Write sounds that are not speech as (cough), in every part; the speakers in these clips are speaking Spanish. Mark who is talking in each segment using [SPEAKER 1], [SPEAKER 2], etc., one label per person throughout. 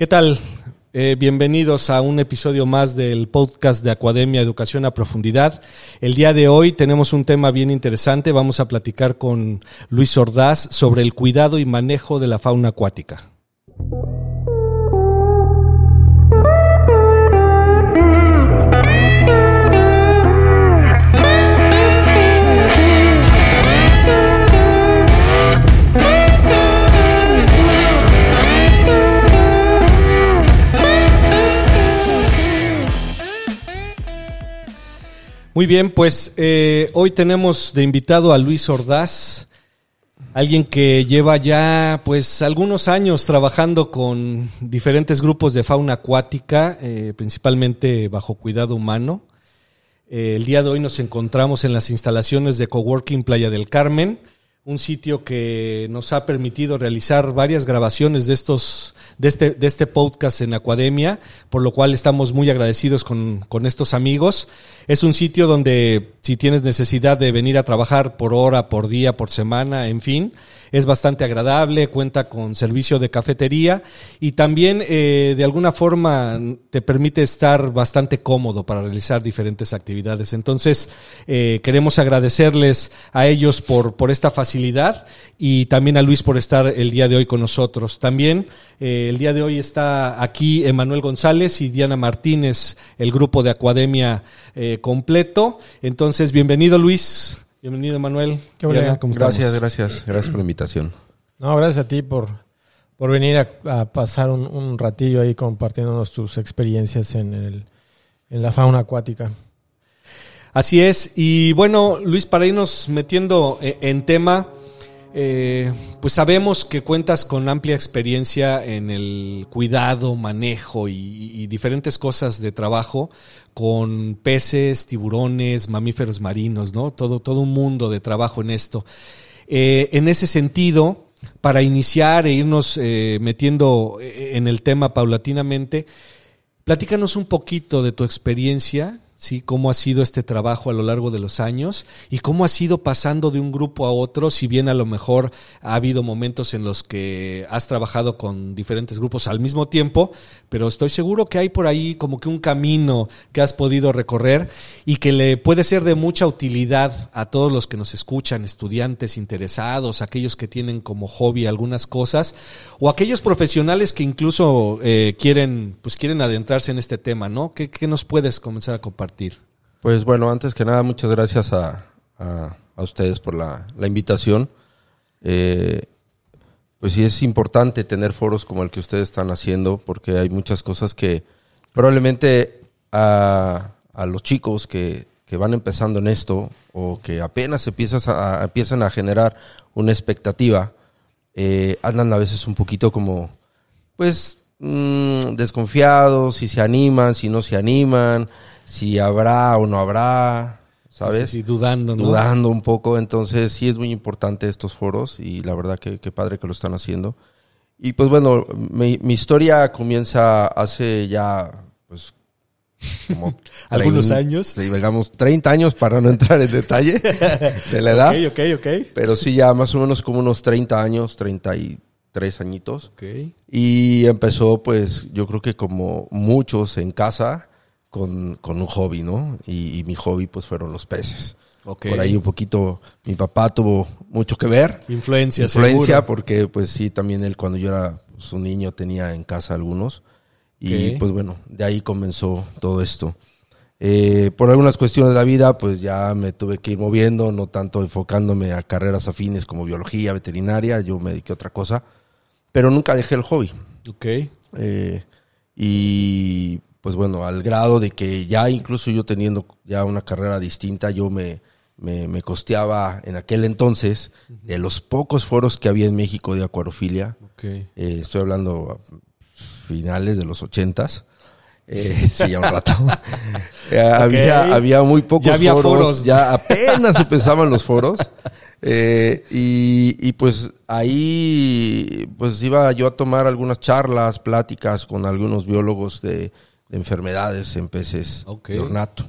[SPEAKER 1] ¿Qué tal? Eh, bienvenidos a un episodio más del podcast de Academia Educación a Profundidad. El día de hoy tenemos un tema bien interesante. Vamos a platicar con Luis Ordaz sobre el cuidado y manejo de la fauna acuática. Muy bien, pues eh, hoy tenemos de invitado a Luis Ordaz, alguien que lleva ya pues algunos años trabajando con diferentes grupos de fauna acuática, eh, principalmente bajo cuidado humano. Eh, el día de hoy nos encontramos en las instalaciones de Coworking Playa del Carmen un sitio que nos ha permitido realizar varias grabaciones de estos de este de este podcast en Academia, por lo cual estamos muy agradecidos con, con estos amigos. Es un sitio donde si tienes necesidad de venir a trabajar por hora, por día, por semana, en fin, es bastante agradable, cuenta con servicio de cafetería y también eh, de alguna forma te permite estar bastante cómodo para realizar diferentes actividades. Entonces, eh, queremos agradecerles a ellos por, por esta facilidad y también a Luis por estar el día de hoy con nosotros. También eh, el día de hoy está aquí Emanuel González y Diana Martínez, el grupo de Academia completo. Entonces, bienvenido Luis. Bienvenido, Manuel.
[SPEAKER 2] Qué bueno. gracias, gracias. Gracias por la invitación.
[SPEAKER 3] No, gracias a ti por, por venir a, pasar un, ratillo ahí compartiéndonos tus experiencias en, el, en la fauna acuática.
[SPEAKER 1] Así es. Y bueno, Luis, para irnos metiendo eh, en tema, eh, pues sabemos que cuentas con amplia experiencia en el cuidado, manejo y, diferentes cosas de trabajo con peces, tiburones, mamíferos marinos, ¿no? Todo, todo un mundo de trabajo en esto. Eh, en ese sentido, para iniciar e irnos eh, metiendo en el tema paulatinamente, platícanos un poquito de tu experiencia ¿sí? Cómo ha sido este trabajo a lo largo de los años y cómo ha sido pasando de un grupo a otro, si bien a lo mejor ha habido momentos en los que has trabajado con diferentes grupos al mismo tiempo, pero estoy seguro que hay por ahí como que un camino que has podido recorrer y que le puede ser de mucha utilidad a todos los que nos escuchan, estudiantes interesados, aquellos que tienen como hobby algunas cosas o aquellos profesionales que incluso eh, quieren, pues quieren adentrarse en este tema, ¿no? ¿Qué, ¿Qué nos puedes comenzar a compartir?
[SPEAKER 2] Pues bueno, antes que nada, muchas gracias a, ustedes por la, invitación. Eh, pues sí es importante tener foros como el que ustedes están haciendo, porque hay muchas cosas que probablemente a, los chicos que, van empezando en esto o que apenas empiezas a, empiezan a generar una expectativa, eh, andan a veces un poquito como, pues, mm, desconfiados, si se animan, si no se animan, si habrá o no habrá, ¿sabes?
[SPEAKER 1] Sí, dudando,
[SPEAKER 2] ¿no? Dudando un poco. Entonces, sí es muy importante estos foros y la verdad que, padre que lo están haciendo. Y pues bueno, mi, historia comienza hace ya, pues,
[SPEAKER 1] como (laughs) algunos años.
[SPEAKER 2] Digamos, 30 años para no entrar en detalle de la (laughs) edad.
[SPEAKER 1] Ok, ok, ok.
[SPEAKER 2] Pero sí, ya más o menos como unos 30 años, 33 añitos.
[SPEAKER 1] Ok.
[SPEAKER 2] Y empezó, pues, yo creo que como muchos en casa, con, con un hobby, ¿no? Y, mi hobby pues fueron los peces. Por ahí un poquito mi papá tuvo mucho que ver.
[SPEAKER 1] Influencia,
[SPEAKER 2] Influencia porque pues sí, también él cuando yo era pues, un niño tenía en casa algunos. Y pues bueno, de ahí comenzó todo esto. Eh, por algunas cuestiones de la vida, pues ya me tuve que ir moviendo, no tanto enfocándome a carreras afines como biología, veterinaria, yo me dediqué a otra cosa, pero nunca dejé el hobby.
[SPEAKER 1] Ok.
[SPEAKER 2] Eh, y pues bueno, al grado de que ya incluso yo teniendo ya una carrera distinta, yo me, me, costeaba en aquel entonces de los pocos foros que había en México de acuarofilia.
[SPEAKER 1] Eh,
[SPEAKER 2] estoy hablando finales de los ochentas. Eh, sí, ya un rato. (laughs) Eh, había, había muy pocos
[SPEAKER 1] ya había foros,
[SPEAKER 2] Ya apenas empezaban los foros. Eh, y, y, pues ahí pues iba yo a tomar algunas charlas, pláticas con algunos biólogos de, de enfermedades en peces de ornato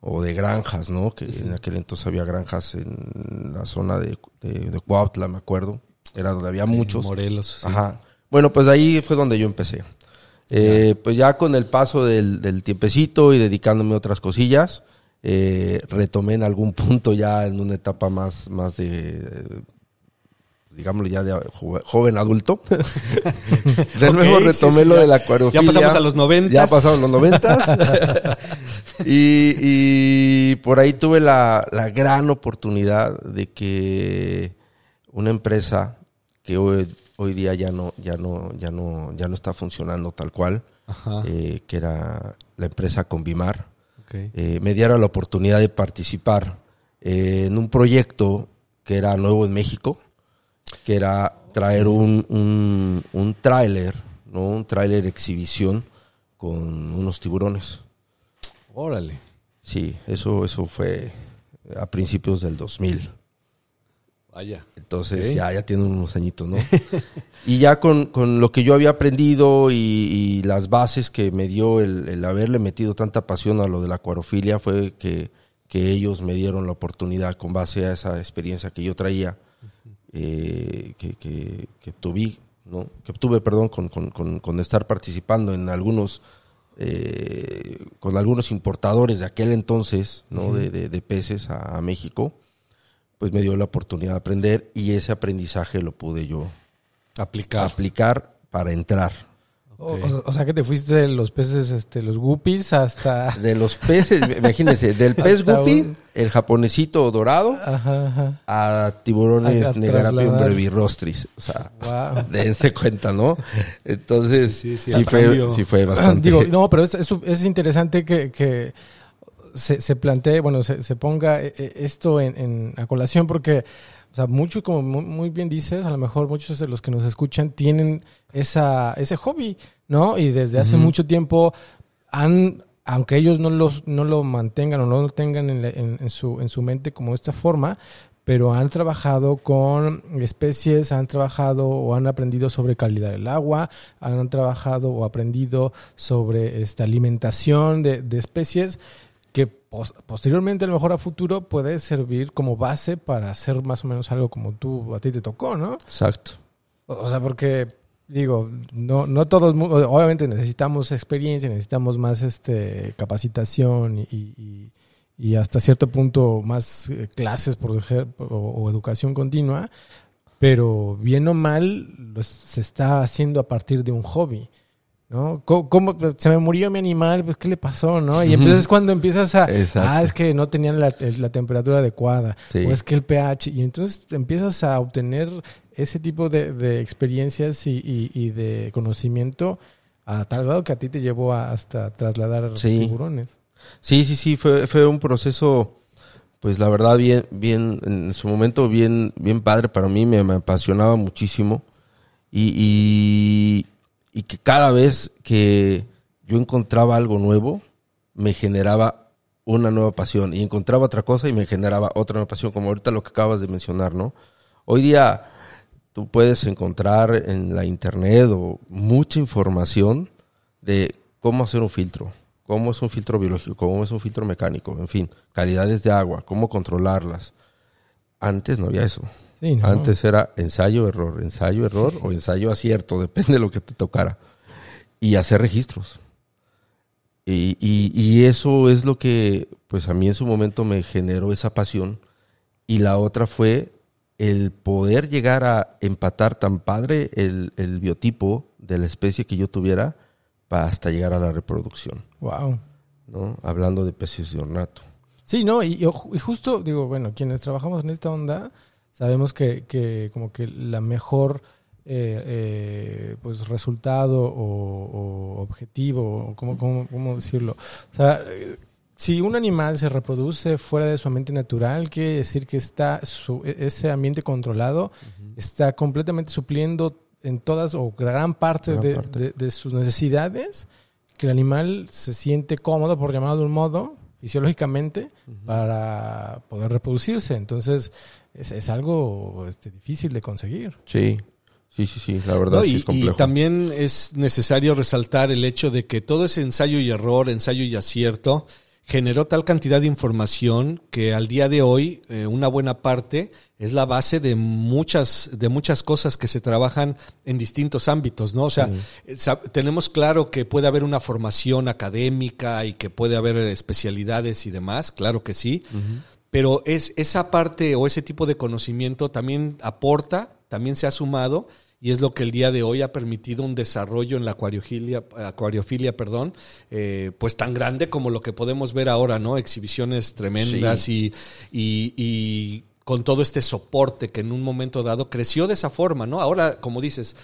[SPEAKER 2] o de granjas, ¿no? Que en aquel entonces había granjas en la zona de, de, Cuautla, me acuerdo. Era donde había muchos.
[SPEAKER 1] Morelos.
[SPEAKER 2] Ajá. Bueno, pues ahí fue donde yo empecé. Eh, pues ya con el paso del, del tiempecito y dedicándome a otras cosillas, eh, retomé en algún (laughs) punto ya en una etapa más, más de, digámoslo ya de jo- joven adulto. (laughs) de nuevo retomé
[SPEAKER 1] sí,
[SPEAKER 2] lo de la acuariofilia.
[SPEAKER 1] ya pasamos a los 90s.
[SPEAKER 2] Ya pasaron los 90 (laughs) y, y por ahí tuve la, la gran oportunidad de que una empresa que hoy, hoy día ya no, ya no, ya no, ya no está funcionando tal cual, eh, que era la empresa Convimar, eh, me diera la oportunidad de participar eh, en un proyecto que era nuevo en México, que era traer un, un, un tráiler, ¿no? un tráiler exhibición con unos tiburones.
[SPEAKER 1] Órale.
[SPEAKER 2] Sí, eso, eso fue a principios del 2000.
[SPEAKER 1] Vaya.
[SPEAKER 2] Entonces ya, ya tiene unos añitos, ¿no? (laughs) y ya con, con lo que yo había aprendido y, y las bases que me dio el, el haberle metido tanta pasión a lo de la acuarofilia fue que, que ellos me dieron la oportunidad con base a esa experiencia que yo traía, eh, que, que, que obtuví, ¿no? Que obtuve, perdón, con, con, con, con estar participando en algunos, eh, con algunos importadores de aquel entonces, ¿no? de, de, de peces a, a México pues me dio la oportunidad de aprender y ese aprendizaje lo pude yo
[SPEAKER 1] Aplicar.
[SPEAKER 2] aplicar para entrar.
[SPEAKER 3] O,
[SPEAKER 1] Ok.
[SPEAKER 3] o- o sea que te fuiste de los peces, este, los guppies hasta...
[SPEAKER 2] De los peces, imagínense, del pez guppy,
[SPEAKER 3] un-
[SPEAKER 2] el japonesito dorado,
[SPEAKER 3] Ajá, ajá.
[SPEAKER 2] a tiburones negarapium brevirostris. O sea,
[SPEAKER 3] Wow. (laughs)
[SPEAKER 2] dense cuenta, ¿no? Entonces,
[SPEAKER 1] Sí, sí,
[SPEAKER 2] sí,
[SPEAKER 1] sí,
[SPEAKER 2] fue, sí fue bastante.
[SPEAKER 3] Digo, no, pero es, es, es interesante que, que se, se plantee, bueno, se, se ponga eh, eh, esto en, en a colación porque, o sea, mucho, como muy, muy bien dices, a lo mejor muchos de los que nos escuchan tienen esa, ese hobby, ¿no? Y desde hace mucho tiempo han, aunque ellos no, los, no lo mantengan o no lo tengan en, la- en- en su, en su mente como esta forma, pero han trabajado con especies, han trabajado o han aprendido sobre calidad del agua, han trabajado o aprendido sobre esta alimentación de, de especies que pos- posteriormente a lo mejor a futuro puede servir como base para hacer más o menos algo como tú a ti te tocó, ¿no?
[SPEAKER 2] Exacto.
[SPEAKER 3] O sea, porque digo, no, no todos, obviamente necesitamos experiencia, necesitamos más este capacitación y, y- y hasta cierto punto más eh, clases por o, o educación continua, pero bien o mal se está haciendo a partir de un hobby. ¿No? ¿Cómo, cómo- se me murió mi animal? Pues, ¿Qué le pasó? ¿no? Y (laughs) entonces cuando empiezas a...
[SPEAKER 2] Exacto.
[SPEAKER 3] Ah, es que no tenían la, la temperatura adecuada.
[SPEAKER 2] Sí.
[SPEAKER 3] O es que el pH. Y entonces empiezas a obtener ese tipo de, de experiencias y, y- y de conocimiento a tal grado que a ti te llevó a hasta trasladar
[SPEAKER 2] Sí.
[SPEAKER 3] tiburones.
[SPEAKER 2] Sí, sí, sí, fue, fue un proceso, pues la verdad, bien, bien, en su momento bien, bien padre para mí, me, me apasionaba muchísimo. Y, y, y que cada vez que yo encontraba algo nuevo, me generaba una nueva pasión. Y encontraba otra cosa y me generaba otra nueva pasión, como ahorita lo que acabas de mencionar, ¿no? Hoy día tú puedes encontrar en la internet o mucha información de cómo hacer un filtro, cómo es un filtro biológico, cómo es un filtro mecánico, en fin, calidades de agua, cómo controlarlas. Antes no había eso.
[SPEAKER 3] Sí, ¿no?
[SPEAKER 2] Antes era ensayo, error, ensayo, error o ensayo, acierto, (laughs) depende de lo que te tocara. Y hacer registros. Y, y- y eso es lo que, pues a mí en su momento me generó esa pasión. Y la otra fue el poder llegar a empatar tan padre el, el biotipo de la especie que yo tuviera para hasta llegar a la reproducción,
[SPEAKER 3] Wow.
[SPEAKER 2] ¿no? Hablando de peces de ornato.
[SPEAKER 3] Sí, no, y, y justo, digo, bueno, quienes trabajamos en esta onda, sabemos que, que como que la mejor eh, eh, pues resultado o, o objetivo, o cómo, cómo, cómo decirlo. O sea, si un animal se reproduce fuera de su ambiente natural, quiere decir que está su, e- ese ambiente controlado está completamente supliendo en todas o gran parte,
[SPEAKER 2] Gran
[SPEAKER 3] de,
[SPEAKER 2] parte.
[SPEAKER 3] de- de sus necesidades, que el animal se siente cómodo, por llamarlo de un modo, fisiológicamente, para poder reproducirse. Entonces, es, es algo este, difícil de conseguir.
[SPEAKER 2] Sí, sí, sí, sí, la verdad
[SPEAKER 1] No,
[SPEAKER 2] sí
[SPEAKER 1] y,
[SPEAKER 2] es complejo.
[SPEAKER 1] y también es necesario resaltar el hecho de que todo ese ensayo y error, ensayo y acierto, generó tal cantidad de información que al día de hoy eh, una buena parte es la base de muchas, de muchas cosas que se trabajan en distintos ámbitos, ¿no? O sea, tenemos claro que puede haber una formación académica y que puede haber especialidades y demás, claro que sí, pero es esa parte o ese tipo de conocimiento también aporta, también se ha sumado y es lo que el día de hoy ha permitido un desarrollo en la acuariofilia, acuariofilia perdón, eh, pues tan grande como lo que podemos ver ahora, ¿no? Exhibiciones tremendas y, y, y con todo este soporte que en un momento dado creció de esa forma, ¿no? Ahora, como dices,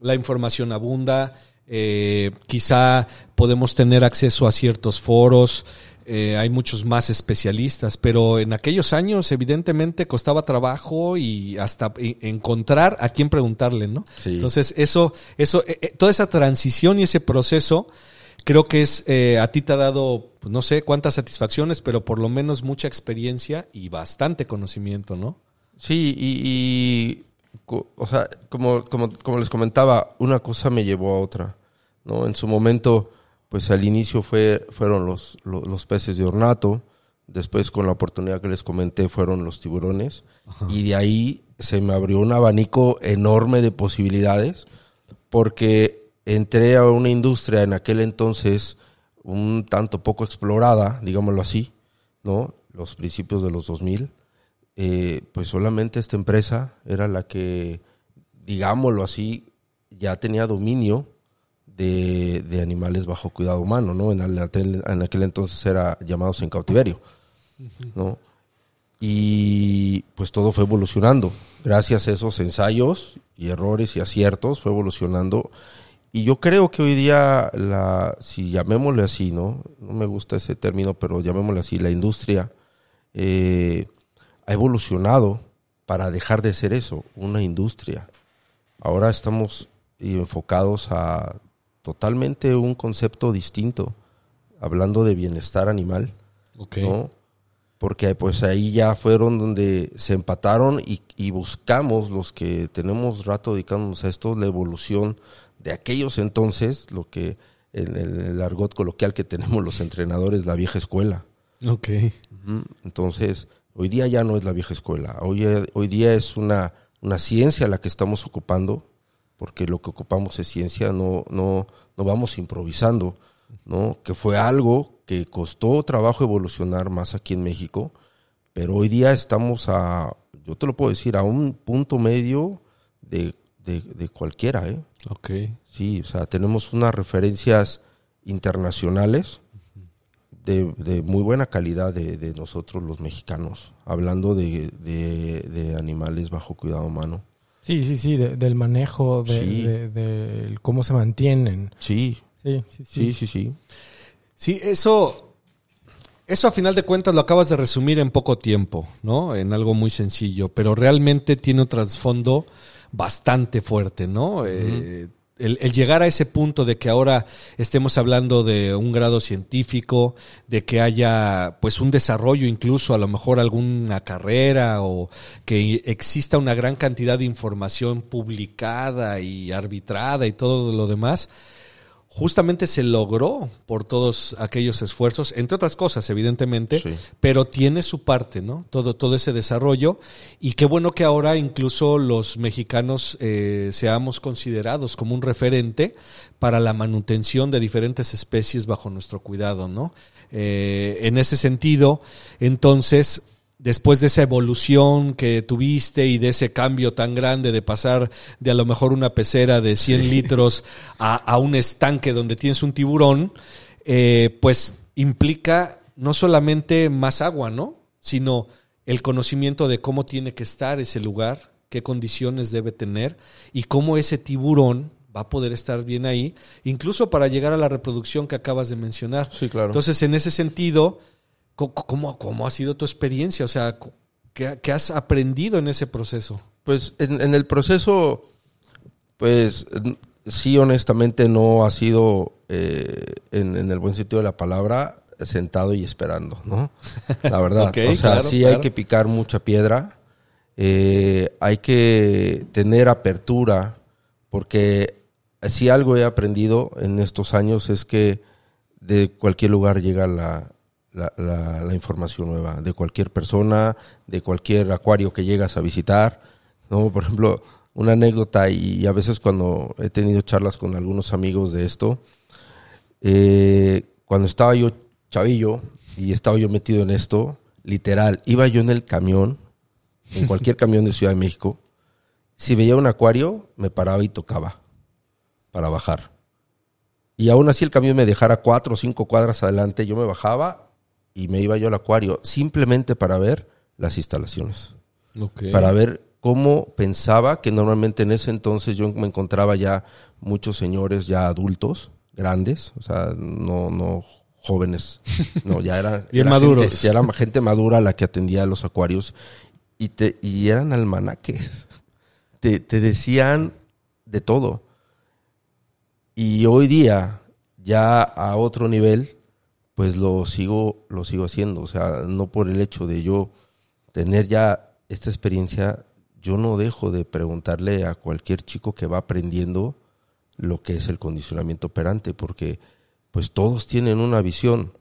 [SPEAKER 1] la información abunda, eh, quizá podemos tener acceso a ciertos foros, eh, hay muchos más especialistas, pero en aquellos años evidentemente costaba trabajo y hasta encontrar a quién preguntarle, ¿no? Entonces eso, eso, eh, eh, toda esa transición y ese proceso creo que es a ti te ha dado pues, no sé cuántas satisfacciones, pero por lo menos mucha experiencia y bastante conocimiento, ¿no?
[SPEAKER 2] Sí, y, o sea, como, como, como les comentaba, una cosa me llevó a otra, ¿no? En su momento pues al inicio fue, fueron los, los, peces de ornato, después con la oportunidad que les comenté fueron los tiburones, y de ahí se me abrió un abanico enorme de posibilidades, porque entré a una industria en aquel entonces un tanto poco explorada, digámoslo así, ¿no? Los principios de los 2000, eh, pues solamente esta empresa era la que, digámoslo así, ya tenía dominio de, animales bajo cuidado humano, ¿no? En, en, aquel entonces era llamados en cautiverio, ¿no? Y pues todo fue evolucionando. Gracias a esos ensayos y errores y aciertos fue evolucionando. Y yo creo que hoy día, la, si llamémosle así, ¿no? No me gusta ese término, pero llamémosle así, la industria eh, ha evolucionado para dejar de ser eso, una industria. Ahora estamos enfocados a totalmente un concepto distinto, hablando de bienestar animal, ¿no? Porque pues ahí ya fueron donde se empataron y, buscamos los que tenemos rato dedicándonos a esto, la evolución de aquellos entonces, lo que en el, argot coloquial que tenemos los entrenadores, la vieja escuela.
[SPEAKER 1] Ok.
[SPEAKER 2] Entonces, hoy día ya no es la vieja escuela, hoy, hoy día es una, una ciencia la que estamos ocupando, porque lo que ocupamos es ciencia, no, no, no vamos improvisando, ¿no? Que fue algo que costó trabajo evolucionar más aquí en México, pero hoy día estamos a, yo te lo puedo decir, a un punto medio de, cualquiera, ¿eh?
[SPEAKER 1] Ok.
[SPEAKER 2] Sí, o sea, tenemos unas referencias internacionales de, muy buena calidad de, nosotros los mexicanos, hablando de animales bajo cuidado humano.
[SPEAKER 3] Sí, sí, sí, del manejo, de, cómo se mantienen.
[SPEAKER 2] Sí. Sí, sí, sí. Sí, sí,
[SPEAKER 1] sí. eso, eso a final de cuentas lo acabas de resumir en poco tiempo, ¿no? En algo muy sencillo, pero realmente tiene un trasfondo bastante fuerte, ¿no? eh, el, llegar a ese punto de que ahora estemos hablando de un grado científico, de que haya pues un desarrollo incluso a lo mejor alguna carrera o que exista una gran cantidad de información publicada y arbitrada y todo lo demás, justamente se logró por todos aquellos esfuerzos, entre otras cosas, evidentemente, pero tiene su parte, ¿no? Todo, todo ese desarrollo. Y qué bueno que ahora incluso los mexicanos eh, seamos considerados como un referente para la manutención de diferentes especies bajo nuestro cuidado, ¿no? Eh, en ese sentido, entonces, después de esa evolución que tuviste y de ese cambio tan grande de pasar de a lo mejor una pecera de 100 litros a, un estanque donde tienes un tiburón, eh, pues implica no solamente más agua, ¿no? Sino el conocimiento de cómo tiene que estar ese lugar, qué condiciones debe tener y cómo ese tiburón va a poder estar bien ahí, incluso para llegar a la reproducción que acabas de mencionar.
[SPEAKER 2] Sí, claro.
[SPEAKER 1] Entonces, en ese sentido, ¿Cómo, cómo ha sido tu experiencia? O sea, ¿qué, has aprendido en ese proceso?
[SPEAKER 2] Pues en, el proceso, pues sí, honestamente no ha sido, eh, en, el buen sentido de la palabra, sentado y esperando, ¿no? (laughs) La verdad. o sea, sí hay que picar mucha piedra, eh, hay que tener apertura, porque si algo he aprendido en estos años es que de cualquier lugar llega la, la, la- la información nueva de cualquier persona, de cualquier acuario que llegas a visitar. ¿no? Por ejemplo, una anécdota y a veces cuando he tenido charlas con algunos amigos de esto, eh, cuando estaba yo chavillo y estaba yo metido en esto, literal, iba yo en el camión, en (laughs) cualquier camión de Ciudad de México, si veía un acuario, me paraba y tocaba para bajar. Y aún así el camión me dejara cuatro o cinco cuadras adelante, yo me bajaba y me iba yo al acuario, simplemente para ver las instalaciones para ver cómo pensaba que normalmente en ese entonces yo me encontraba ya muchos señores ya adultos, grandes, o sea, no, no jóvenes, no, ya era, (laughs)
[SPEAKER 1] Bien
[SPEAKER 2] era
[SPEAKER 1] maduros.
[SPEAKER 2] gente- ya era gente madura la que atendía a los acuarios y, te, y eran almanaques, (laughs) te, te decían de todo. Y hoy día, ya a otro nivel, pues lo sigo, lo sigo haciendo. O sea, no por el hecho de yo tener ya esta experiencia, yo no dejo de preguntarle a cualquier chico que va aprendiendo lo que es el condicionamiento operante, porque pues todos tienen una visión.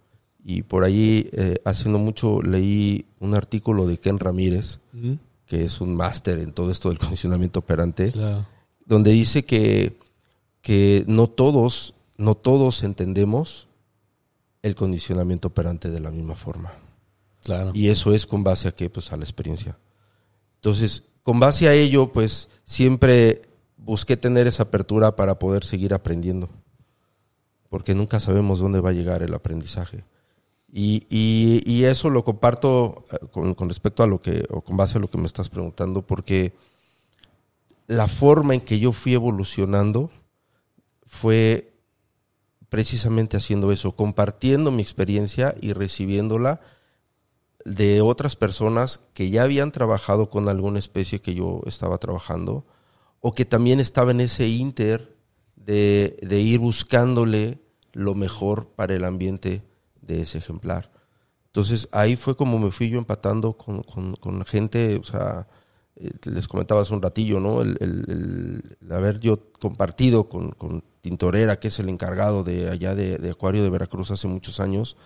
[SPEAKER 2] Y por ahí, eh, hace no mucho, leí un artículo de Ken Ramírez, que es un máster en todo esto del condicionamiento operante,
[SPEAKER 1] Claro.
[SPEAKER 2] donde dice que, que no todos, no todos entendemos el condicionamiento operante de la misma forma.
[SPEAKER 1] Claro.
[SPEAKER 2] Y eso es con base a qué? Pues a la experiencia. Entonces, con base a ello, pues siempre busqué tener esa apertura para poder seguir aprendiendo. Porque nunca sabemos dónde va a llegar el aprendizaje. Y, y- y eso lo comparto eh, con, con respecto a lo que, o con base a lo que me estás preguntando, porque la forma en que yo fui evolucionando fue precisamente haciendo eso, compartiendo mi experiencia y recibiéndola de otras personas que ya habían trabajado con alguna especie que yo estaba trabajando o que también estaba en ese inter de, de ir buscándole lo mejor para el ambiente de ese ejemplar. Entonces ahí fue como me fui yo empatando con, con, con gente, o sea, eh, les comentaba hace un ratillo, ¿no? El, el- haber yo compartido con Tintorera, que es el encargado de allá de, de Acuario de Veracruz hace muchos años,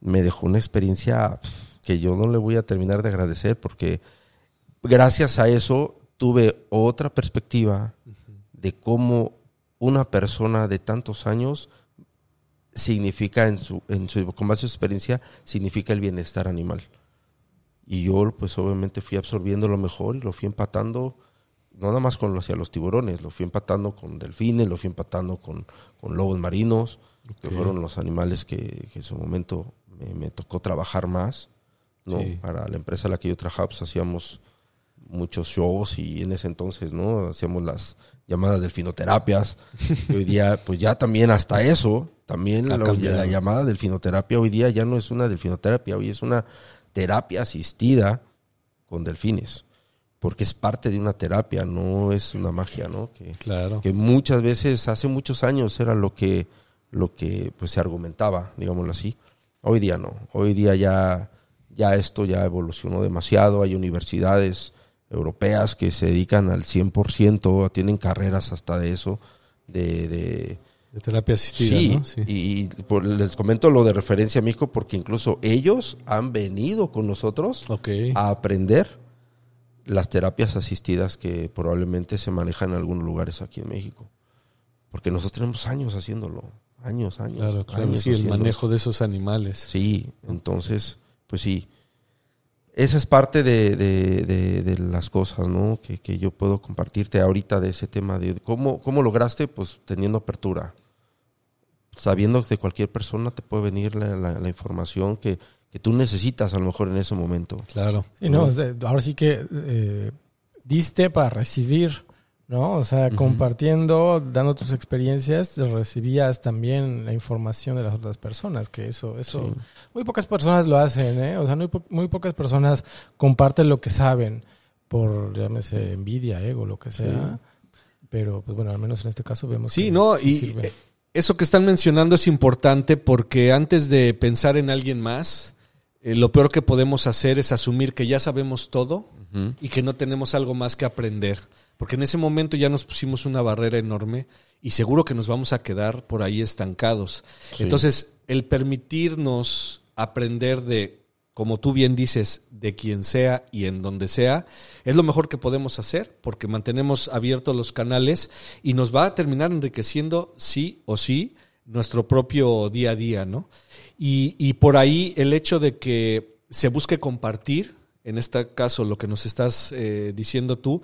[SPEAKER 2] me dejó una experiencia que yo no le voy a terminar de agradecer porque gracias a eso tuve otra perspectiva de cómo una persona de tantos años significa en su, en su con base a su experiencia significa el bienestar animal. Y yo pues obviamente fui absorbiendo lo mejor y lo fui empatando no nada más con los, hacia los tiburones, lo fui empatando con delfines, lo fui empatando con, con lobos marinos, que fueron los animales que, que en su momento me, me tocó trabajar más. ¿no?
[SPEAKER 1] Sí.
[SPEAKER 2] Para la empresa a la que yo trabajaba, pues hacíamos muchos shows y en ese entonces, ¿no? Hacíamos las llamadas delfinoterapias. (laughs) y hoy día, pues ya también hasta eso, también la llamada delfinoterapia hoy día ya no es una delfinoterapia, hoy es una terapia asistida con delfines. Porque es parte de una terapia, no es una magia, ¿no? Que,
[SPEAKER 1] Claro.
[SPEAKER 2] que muchas veces, hace muchos años, era lo que, lo que pues, se argumentaba, digámoslo así. Hoy día no. Hoy día ya, ya esto ya evolucionó demasiado. Hay universidades europeas que se dedican al 100%, tienen carreras hasta de eso, de, de,
[SPEAKER 1] De terapia asistida,
[SPEAKER 2] sí,
[SPEAKER 1] ¿no? Sí.
[SPEAKER 2] y por- les comento lo de referencia a México porque incluso ellos han venido con nosotros
[SPEAKER 1] Ok.
[SPEAKER 2] a aprender las terapias asistidas que probablemente se manejan en algunos lugares aquí en México. Porque nosotros tenemos años haciéndolo, años, años.
[SPEAKER 1] Claro, claro.
[SPEAKER 2] años
[SPEAKER 1] Sí, el manejo de esos animales.
[SPEAKER 2] Sí, entonces, pues sí. Esa es parte de, de- de- de las cosas, ¿no? Que, que yo puedo compartirte ahorita de ese tema de cómo, cómo lograste, pues teniendo apertura. Sabiendo que de cualquier persona te puede venir la, la- la información que, que tú necesitas a lo mejor en ese momento.
[SPEAKER 1] Claro.
[SPEAKER 3] Sí, no, ahora sí que eh, diste para recibir, ¿no? O sea, compartiendo, dando tus experiencias, recibías también la información de las otras personas, que eso, eso,
[SPEAKER 2] Sí.
[SPEAKER 3] muy pocas personas lo hacen, ¿eh? O sea, muy, po- muy pocas personas comparten lo que saben por, llámese, envidia, ego, lo que sea. Pero, pues bueno, al menos en este caso vemos
[SPEAKER 1] Sí,
[SPEAKER 3] que
[SPEAKER 1] no,
[SPEAKER 3] sí
[SPEAKER 1] y
[SPEAKER 3] sirve.
[SPEAKER 1] eh, eso que están mencionando es importante porque antes de pensar en alguien más, eh, lo peor que podemos hacer es asumir que ya sabemos todo y que no tenemos algo más que aprender. Porque en ese momento ya nos pusimos una barrera enorme y seguro que nos vamos a quedar por ahí estancados.
[SPEAKER 2] Sí.
[SPEAKER 1] Entonces, el permitirnos aprender de, como tú bien dices, de quien sea y en donde sea, es lo mejor que podemos hacer porque mantenemos abiertos los canales y nos va a terminar enriqueciendo sí o sí nuestro propio día a día, ¿no? Y, y por ahí el hecho de que se busque compartir, en este caso lo que nos estás eh, diciendo tú,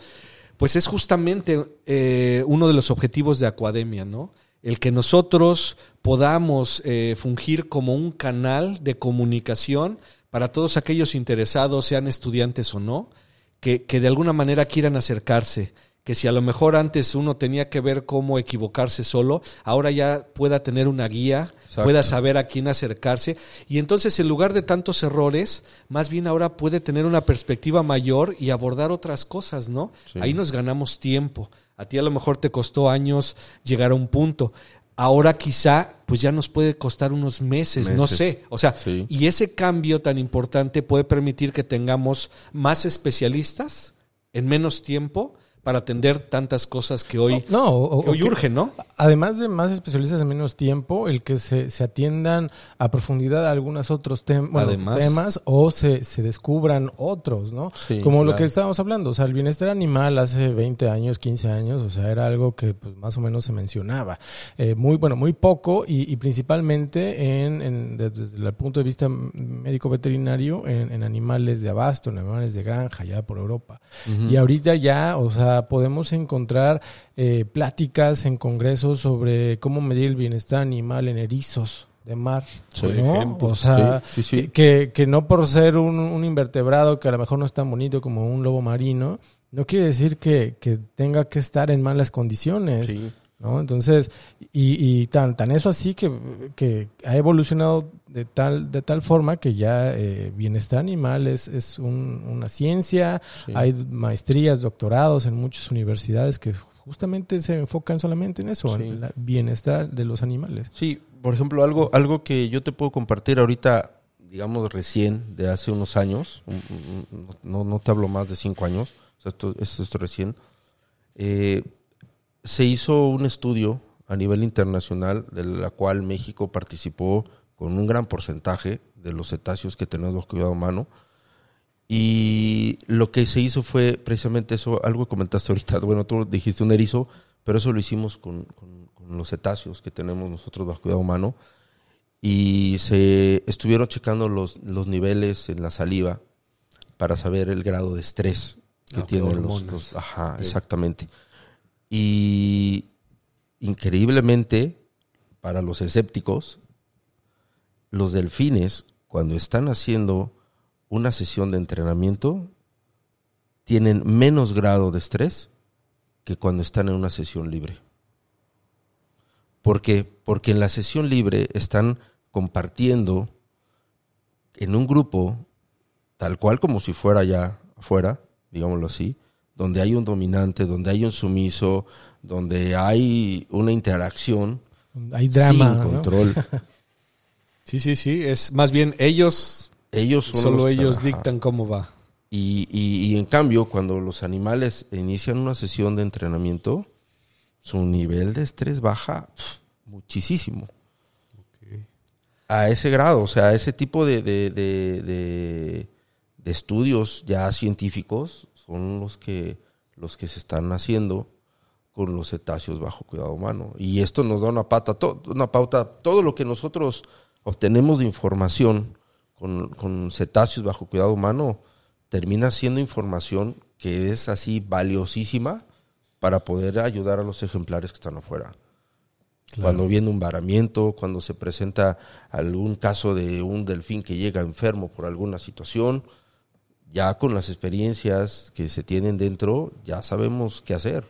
[SPEAKER 1] pues es justamente eh, uno de los objetivos de Acuademia, ¿no? El que nosotros podamos eh, fungir como un canal de comunicación para todos aquellos interesados, sean estudiantes o no, que, que de alguna manera quieran acercarse que si a lo mejor antes uno tenía que ver cómo equivocarse solo, ahora ya pueda tener una guía, pueda saber a quién acercarse y entonces en lugar de tantos errores, más bien ahora puede tener una perspectiva mayor y abordar otras cosas, ¿no? Ahí nos ganamos tiempo. A ti a lo mejor te costó años llegar a un punto. Ahora quizá pues ya nos puede costar unos meses, no sé. O sea, y ese cambio tan importante puede permitir que tengamos más especialistas en menos tiempo para atender tantas cosas que hoy,
[SPEAKER 3] no,
[SPEAKER 1] hoy urgen, ¿no?
[SPEAKER 3] Además de más especialistas en menos tiempo, el que se, se atiendan a profundidad a algunos otros temas o se, se, descubran otros, ¿no? Como lo que estábamos hablando, o sea, el bienestar animal hace 20 años, 15 años, o sea, era algo que pues, más o menos se mencionaba. Eh, muy, bueno, muy poco y, principalmente en, desde el punto de vista médico-veterinario en, animales de abasto, en animales de granja, ya por Europa. Y ahorita ya, o sea, podemos encontrar eh, pláticas en congresos sobre cómo medir el bienestar animal en erizos de mar. O sea, Que, que, no por ser un, invertebrado que a lo mejor no es tan bonito como un lobo marino, no quiere decir que, que tenga que estar en malas condiciones. ¿No? Entonces, y, y, tan, tan eso así que, que, ha evolucionado de tal, de tal forma que ya eh, bienestar animal es, es una ciencia, hay maestrías, doctorados en muchas universidades que justamente se enfocan solamente en eso, en el bienestar de los animales.
[SPEAKER 2] Sí, por ejemplo, algo, algo que yo te puedo compartir ahorita, digamos recién, de hace unos años, no, no te hablo más de cinco años, esto, esto, esto recién, eh, se hizo un estudio a nivel internacional de la cual México participó con un gran porcentaje de los cetáceos que tenemos bajo cuidado humano. Y lo que se hizo fue precisamente eso, algo que comentaste ahorita, (laughs) bueno, tú dijiste un erizo, pero eso lo hicimos con, los cetáceos que tenemos nosotros bajo cuidado humano. Y se estuvieron checando los, los niveles en la saliva para saber el grado de estrés que ah, tienen los, los, Ajá, exactamente. Y increíblemente, para los escépticos, los delfines, cuando están haciendo una sesión de entrenamiento, tienen menos grado de estrés que cuando están en una sesión libre. ¿Por qué? Porque en la sesión libre están compartiendo en un grupo, tal cual como si fuera ya afuera, digámoslo así, donde hay un dominante, donde hay un sumiso, donde hay una interacción
[SPEAKER 3] hay drama,
[SPEAKER 2] sin control. (laughs)
[SPEAKER 1] sí, sí, sí, es más bien ellos,
[SPEAKER 2] ellos
[SPEAKER 1] solo ellos dictan cómo va.
[SPEAKER 2] Y, y, en cambio, cuando los animales inician una sesión de entrenamiento, su nivel de estrés baja muchísimo. A ese grado, o sea, a ese tipo de, de, de, de estudios ya científicos son los que, los que se están haciendo con los cetáceos bajo cuidado humano. Y esto nos da una, pata, una pauta, todo lo que nosotros obtenemos de información con, con cetáceos bajo cuidado humano termina siendo información que es así valiosísima para poder ayudar a los ejemplares que están afuera. Cuando viene un varamiento, cuando se presenta algún caso de un delfín que llega enfermo por alguna situación, ya con las experiencias que se tienen dentro, ya sabemos qué hacer.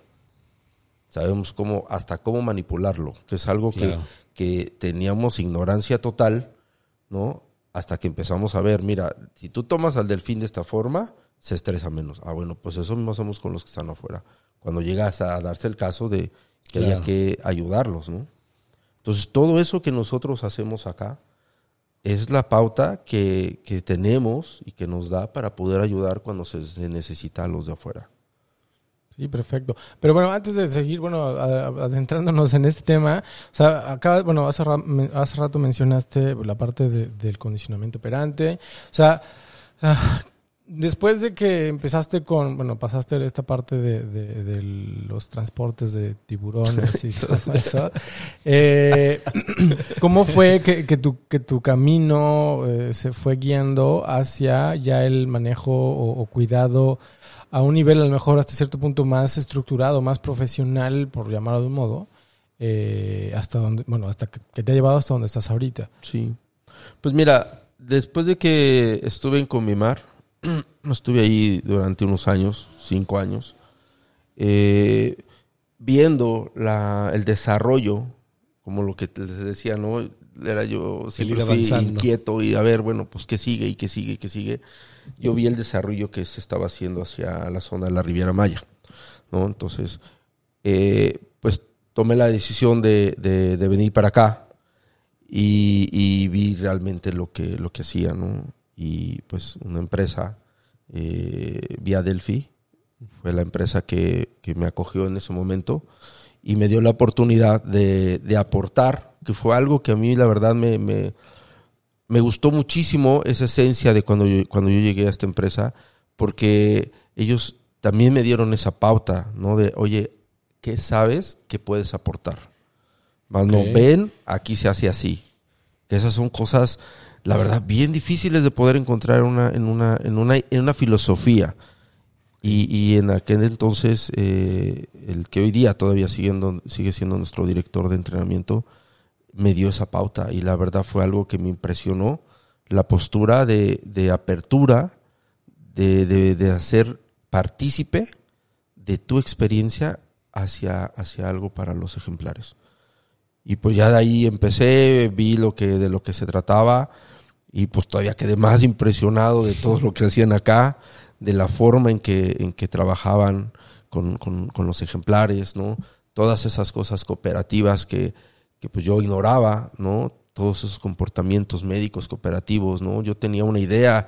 [SPEAKER 2] Sabemos cómo, hasta cómo manipularlo, que es algo que, que teníamos ignorancia total, ¿no? Hasta que empezamos a ver, mira, si tú tomas al delfín de esta forma, se estresa menos. Ah, bueno, pues eso mismo hacemos con los que están afuera. Cuando llegas a darse el caso de que haya que ayudarlos, ¿no? Entonces, todo eso que nosotros hacemos acá, es la pauta que, tenemos y que nos da para poder ayudar cuando se, necesita a los de afuera.
[SPEAKER 3] Sí, perfecto. Pero bueno, antes de seguir, bueno, adentrándonos en este tema, o sea, acá, bueno, hace, hace rato mencionaste la parte de- del condicionamiento operante. O sea, ah, después de que empezaste con, bueno, pasaste esta parte de, de- de los transportes de tiburones y (laughs) todo eso, eh, (clears throat) ¿cómo fue que, que tu, que tu camino eh, se fue guiando hacia ya el manejo o, o cuidado a un nivel a lo mejor hasta cierto punto más estructurado, más profesional, por llamarlo de un modo, eh, hasta donde, bueno, hasta que, que te ha llevado hasta donde estás ahorita.
[SPEAKER 2] Sí. Pues mira, después de que estuve en Comimar, (clears throat) estuve ahí durante unos años, cinco años, eh, viendo la, el desarrollo, como lo que les decía, ¿no? Era yo siempre fui inquieto y a ver, bueno, pues qué sigue y qué sigue y qué sigue. Yo vi el desarrollo que se estaba haciendo hacia la zona de la Riviera Maya, ¿no? Entonces, eh, pues tomé la decisión de, de- de venir para acá y, y vi realmente lo que, lo que hacía, ¿no? Y pues una empresa, eh, Vía Delphi, fue la empresa que, que me acogió en ese momento y me dio la oportunidad de, de aportar, que fue algo que a mí la verdad me, me, me gustó muchísimo esa esencia de cuando yo, cuando yo llegué a esta empresa, porque ellos también me dieron esa pauta, ¿no? De, oye, ¿qué sabes que puedes aportar? Más no, ven, aquí se hace así. Que esas son cosas, la verdad, bien difíciles de poder encontrar en una, en una, en una, en una filosofía. Y, y en aquel entonces, eh, el que hoy día todavía siguiendo, sigue siendo nuestro director de entrenamiento, me dio esa pauta. Y la verdad fue algo que me impresionó. La postura de, de apertura, de, de, de hacer partícipe de tu experiencia hacia, hacia algo para los ejemplares. Y pues ya de ahí empecé, vi lo que, de lo que se trataba y pues todavía quedé más impresionado de todo lo que hacían acá, de la forma en que, en que trabajaban con, con- con los ejemplares, ¿no? Todas esas cosas cooperativas que, que pues yo ignoraba, ¿no? Todos esos comportamientos médicos cooperativos, ¿no? Yo tenía una idea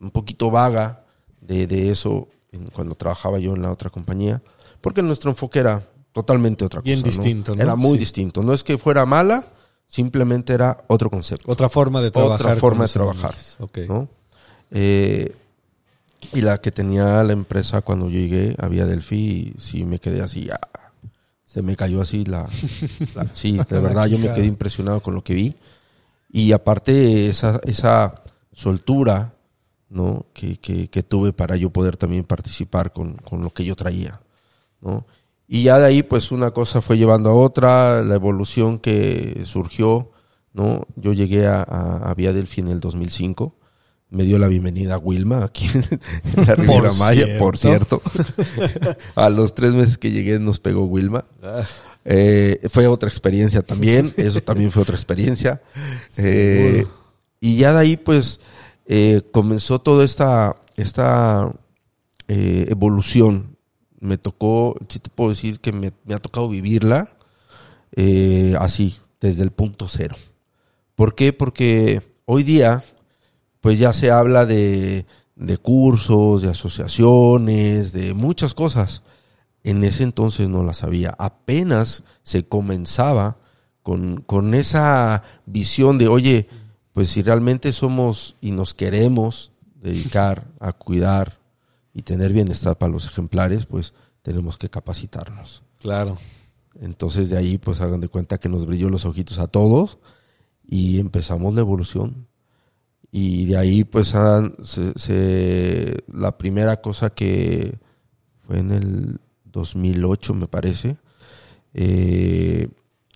[SPEAKER 2] un poquito vaga de, de eso cuando trabajaba yo en la otra compañía, porque nuestro enfoque era totalmente otra
[SPEAKER 1] Bien
[SPEAKER 2] cosa. ¿no?
[SPEAKER 1] distinto, ¿no?
[SPEAKER 2] Era muy
[SPEAKER 1] Sí.
[SPEAKER 2] distinto. No es que fuera mala, simplemente era otro concepto.
[SPEAKER 1] Otra forma de trabajar.
[SPEAKER 2] Otra forma de trabajar.
[SPEAKER 1] animales. Ok.
[SPEAKER 2] ¿no? Eh, y la que tenía la empresa cuando yo llegué, había Delphi, y sí me quedé así, ah, se me cayó así la, la- (laughs) sí, de verdad yo me quedé impresionado con lo que vi. Y aparte esa, esa soltura, ¿no? Que, que, que tuve para yo poder también participar con, con lo que yo traía, ¿no? Y ya de ahí, pues una cosa fue llevando a otra, la evolución que surgió, ¿no? Yo llegué a, a, a Vía Delphi en el 2005, me dio la bienvenida a Wilma aquí en la Riviera Maya, por cierto. (laughs) a los tres meses que llegué nos pegó Wilma.
[SPEAKER 1] Ah,
[SPEAKER 2] Eh, fue otra experiencia también, (laughs) eso también fue otra experiencia. Eh, y ya de ahí, pues, eh, comenzó toda esta, esta eh, evolución. Me tocó, sí te puedo decir que me, ha tocado vivirla eh, así, desde el punto cero. ¿Por qué? Porque hoy día, pues ya se habla de, de cursos, de asociaciones, de muchas cosas. En ese entonces no las había. Apenas se comenzaba con, con esa visión de, oye, pues si realmente somos y nos queremos dedicar a cuidar y tener bienestar para los ejemplares, pues tenemos que capacitarnos.
[SPEAKER 1] claro.
[SPEAKER 2] Entonces de ahí pues hagan de cuenta que nos brilló los ojitos a todos y empezamos la evolución. Y de ahí pues han- se- se- la primera cosa que fue en el 2008 me parece, eh,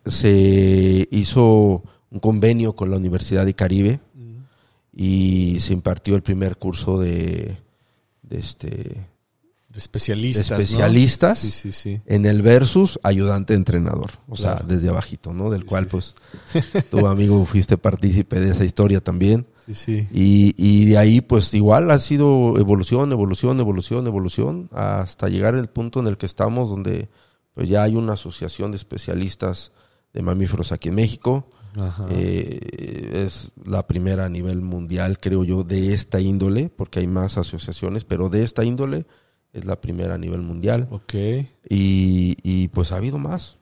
[SPEAKER 2] se hizo un convenio con la Universidad de Caribe y se impartió el primer curso de, de este
[SPEAKER 1] De especialistas.
[SPEAKER 2] De
[SPEAKER 1] ¿no?
[SPEAKER 2] especialistas.
[SPEAKER 1] Sí, sí, sí.
[SPEAKER 2] en el versus ayudante entrenador, o sea, desde abajito, ¿no? Del cual pues (laughs) tu amigo fuiste partícipe de esa historia también.
[SPEAKER 1] Sí, sí.
[SPEAKER 2] Y, y de ahí pues igual ha sido evolución, evolución, evolución, evolución, hasta llegar al punto en el que estamos donde pues ya hay una asociación de especialistas de mamíferos aquí en México. Eh, es la primera a nivel mundial, creo yo, de esta índole, porque hay más asociaciones, pero de esta índole es la primera a nivel mundial.
[SPEAKER 1] Ok.
[SPEAKER 2] Y, y, pues ha habido más.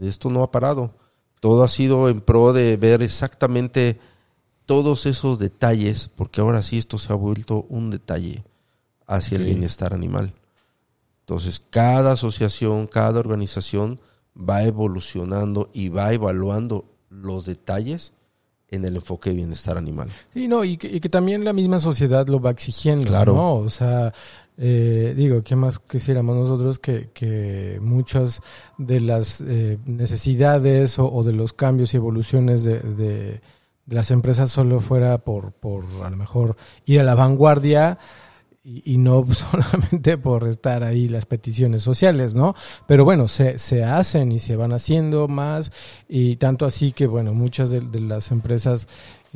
[SPEAKER 2] Esto no ha parado. Todo ha sido en pro de ver exactamente todos esos detalles, porque ahora sí esto se ha vuelto un detalle hacia el bienestar animal. Entonces, cada asociación, cada organización va evolucionando y va evaluando los detalles en el enfoque de bienestar animal.
[SPEAKER 3] Sí, no, y que, y que también la misma sociedad lo va exigiendo,
[SPEAKER 2] Claro.
[SPEAKER 3] ¿no? O sea, eh, digo, ¿qué más quisiéramos nosotros que, que muchas de las eh, necesidades o, o de los cambios y evoluciones de, de- de las empresas solo fuera por, por a lo mejor ir a la vanguardia y, y no (laughs) solamente por estar ahí las peticiones sociales, ¿no? Pero bueno, se, se hacen y se van haciendo más y tanto así que, bueno, muchas de, de las empresas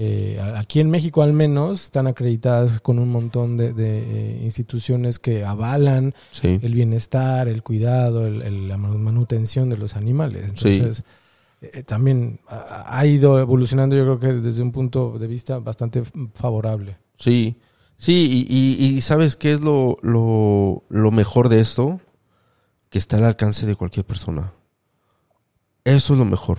[SPEAKER 3] eh, aquí en México al menos están acreditadas con un montón de, de, eh, instituciones que avalan
[SPEAKER 2] Sí.
[SPEAKER 3] el bienestar, el cuidado, el- el- la manu- manutención de los animales. Entonces, eh, también ha, ha ido evolucionando yo creo que desde un punto de vista bastante favorable.
[SPEAKER 2] Sí, sí, y, y- ¿sabes qué es lo, lo, lo mejor de esto? Que está al alcance de cualquier persona. Eso es lo mejor.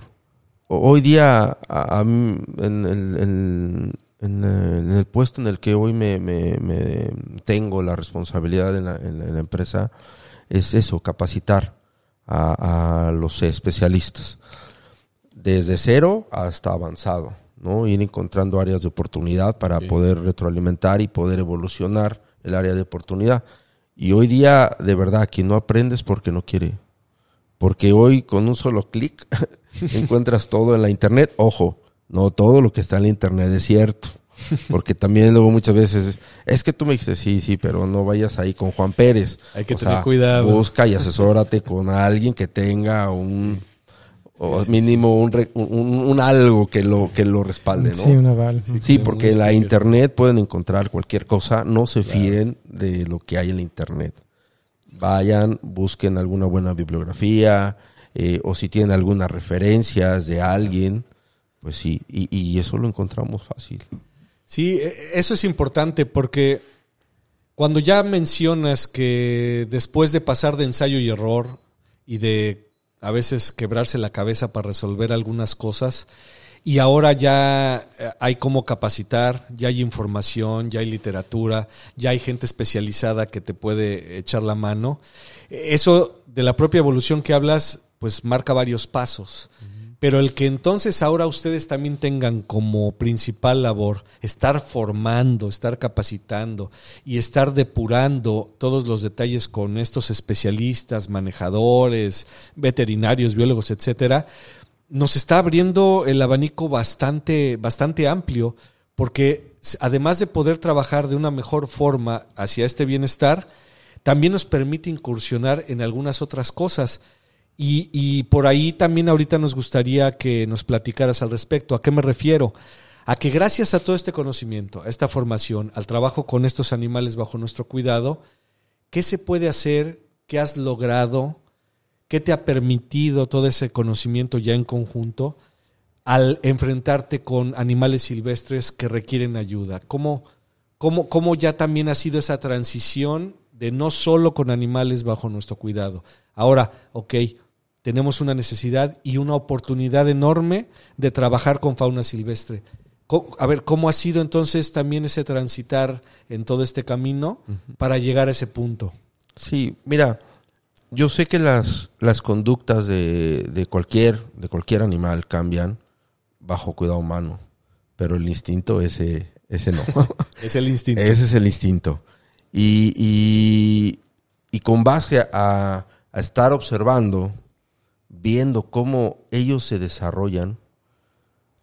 [SPEAKER 2] Hoy día, a- en, el, en- en el- puesto en el que hoy me, me- me tengo la responsabilidad en la, la- empresa, es eso, capacitar a los especialistas desde cero hasta avanzado, ¿no? Ir encontrando áreas de oportunidad para
[SPEAKER 1] Sí.
[SPEAKER 2] poder retroalimentar y poder evolucionar el área de oportunidad. Y hoy día, de verdad, quien no aprende es porque no quiere. Porque hoy con un solo clic (laughs) encuentras todo en la internet. Ojo, no todo lo que está en la internet es cierto. Porque también luego muchas veces es que tú me dijiste sí, sí, pero no vayas ahí con Juan Pérez.
[SPEAKER 1] Hay que
[SPEAKER 2] O
[SPEAKER 1] tener
[SPEAKER 2] sea,
[SPEAKER 1] cuidado.
[SPEAKER 2] Busca y asesórate con alguien que tenga un o mínimo un, re- un, un algo que lo que lo respalde, ¿no?
[SPEAKER 3] Sí, un aval.
[SPEAKER 1] Sí.
[SPEAKER 2] Porque en la internet pueden encontrar cualquier cosa. No se fíen de lo que hay en la internet. Vayan, busquen alguna buena bibliografía eh, o si tienen algunas referencias de alguien, pues sí, y, y eso lo encontramos fácil.
[SPEAKER 1] Sí, e- eso es importante porque cuando ya mencionas que después de pasar de ensayo y error y de a veces quebrarse la cabeza para resolver algunas cosas, y ahora ya eh, hay cómo capacitar, ya hay información, ya hay literatura, ya hay gente especializada que te puede echar la mano. Eso de la propia evolución que hablas, pues marca varios pasos. Pero el que entonces ahora ustedes también tengan como principal labor estar formando, estar capacitando y estar depurando todos los detalles con estos especialistas, manejadores, veterinarios, biólogos, etcétera, nos está abriendo el abanico bastante, bastante amplio, porque además de poder trabajar de una mejor forma hacia este bienestar, también nos permite incursionar en algunas otras cosas. Y, por ahí también ahorita nos gustaría que nos platicaras al respecto. ¿A qué me refiero? A que gracias a todo este conocimiento, a esta formación, al trabajo con estos animales bajo nuestro cuidado, ¿qué se puede hacer? ¿Qué has logrado? ¿Qué te ha permitido todo ese conocimiento ya en conjunto al enfrentarte con animales silvestres que requieren ayuda? ¿Cómo, cómo, cómo ya también ha sido esa transición de no solo con animales bajo nuestro cuidado? Ahora, ok, tenemos una necesidad y una oportunidad enorme de trabajar con fauna silvestre. A ver, ¿cómo ha sido entonces también ese transitar en todo este camino para llegar a ese punto?
[SPEAKER 2] Sí, mira, yo sé que las, las conductas de, de cualquier, de cualquier animal cambian bajo cuidado humano, pero el instinto ese, ese no. (laughs)
[SPEAKER 1] Es el instinto.
[SPEAKER 2] ese es el instinto. Y, y, y con base a, a estar observando, viendo cómo ellos se desarrollan,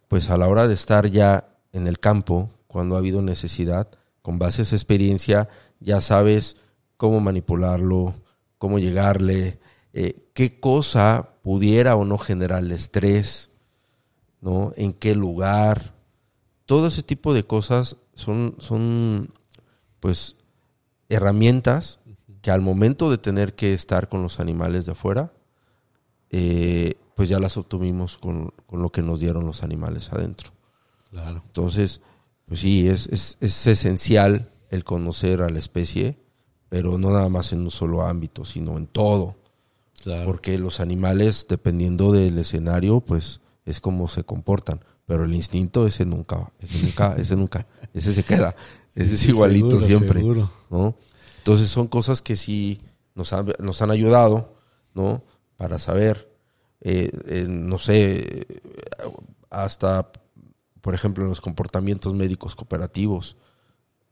[SPEAKER 2] pues a la hora de estar ya en el campo, cuando ha habido necesidad, con base a esa experiencia, ya sabes cómo manipularlo, cómo llegarle, eh, qué cosa pudiera o no generarle estrés, ¿no? En qué lugar. Todo ese tipo de cosas son, son pues, herramientas que al momento de tener que estar con los animales de afuera, eh, pues ya las obtuvimos con, con lo que nos dieron los animales adentro.
[SPEAKER 1] Claro.
[SPEAKER 2] Entonces, pues sí, es, es, es esencial el conocer a la especie pero no nada más en un solo ámbito, sino en todo.
[SPEAKER 1] Claro.
[SPEAKER 2] Porque los animales, dependiendo del escenario, pues es como se comportan. Pero el instinto, ese nunca, ese nunca, ese nunca, ese se queda. (laughs) Ese es igualito
[SPEAKER 1] seguro,
[SPEAKER 2] siempre.
[SPEAKER 1] seguro.
[SPEAKER 2] ¿no? Entonces son cosas que sí nos han, nos han ayudado, ¿no? Para saber, eh, eh, no sé, hasta, por ejemplo, en los comportamientos médicos cooperativos,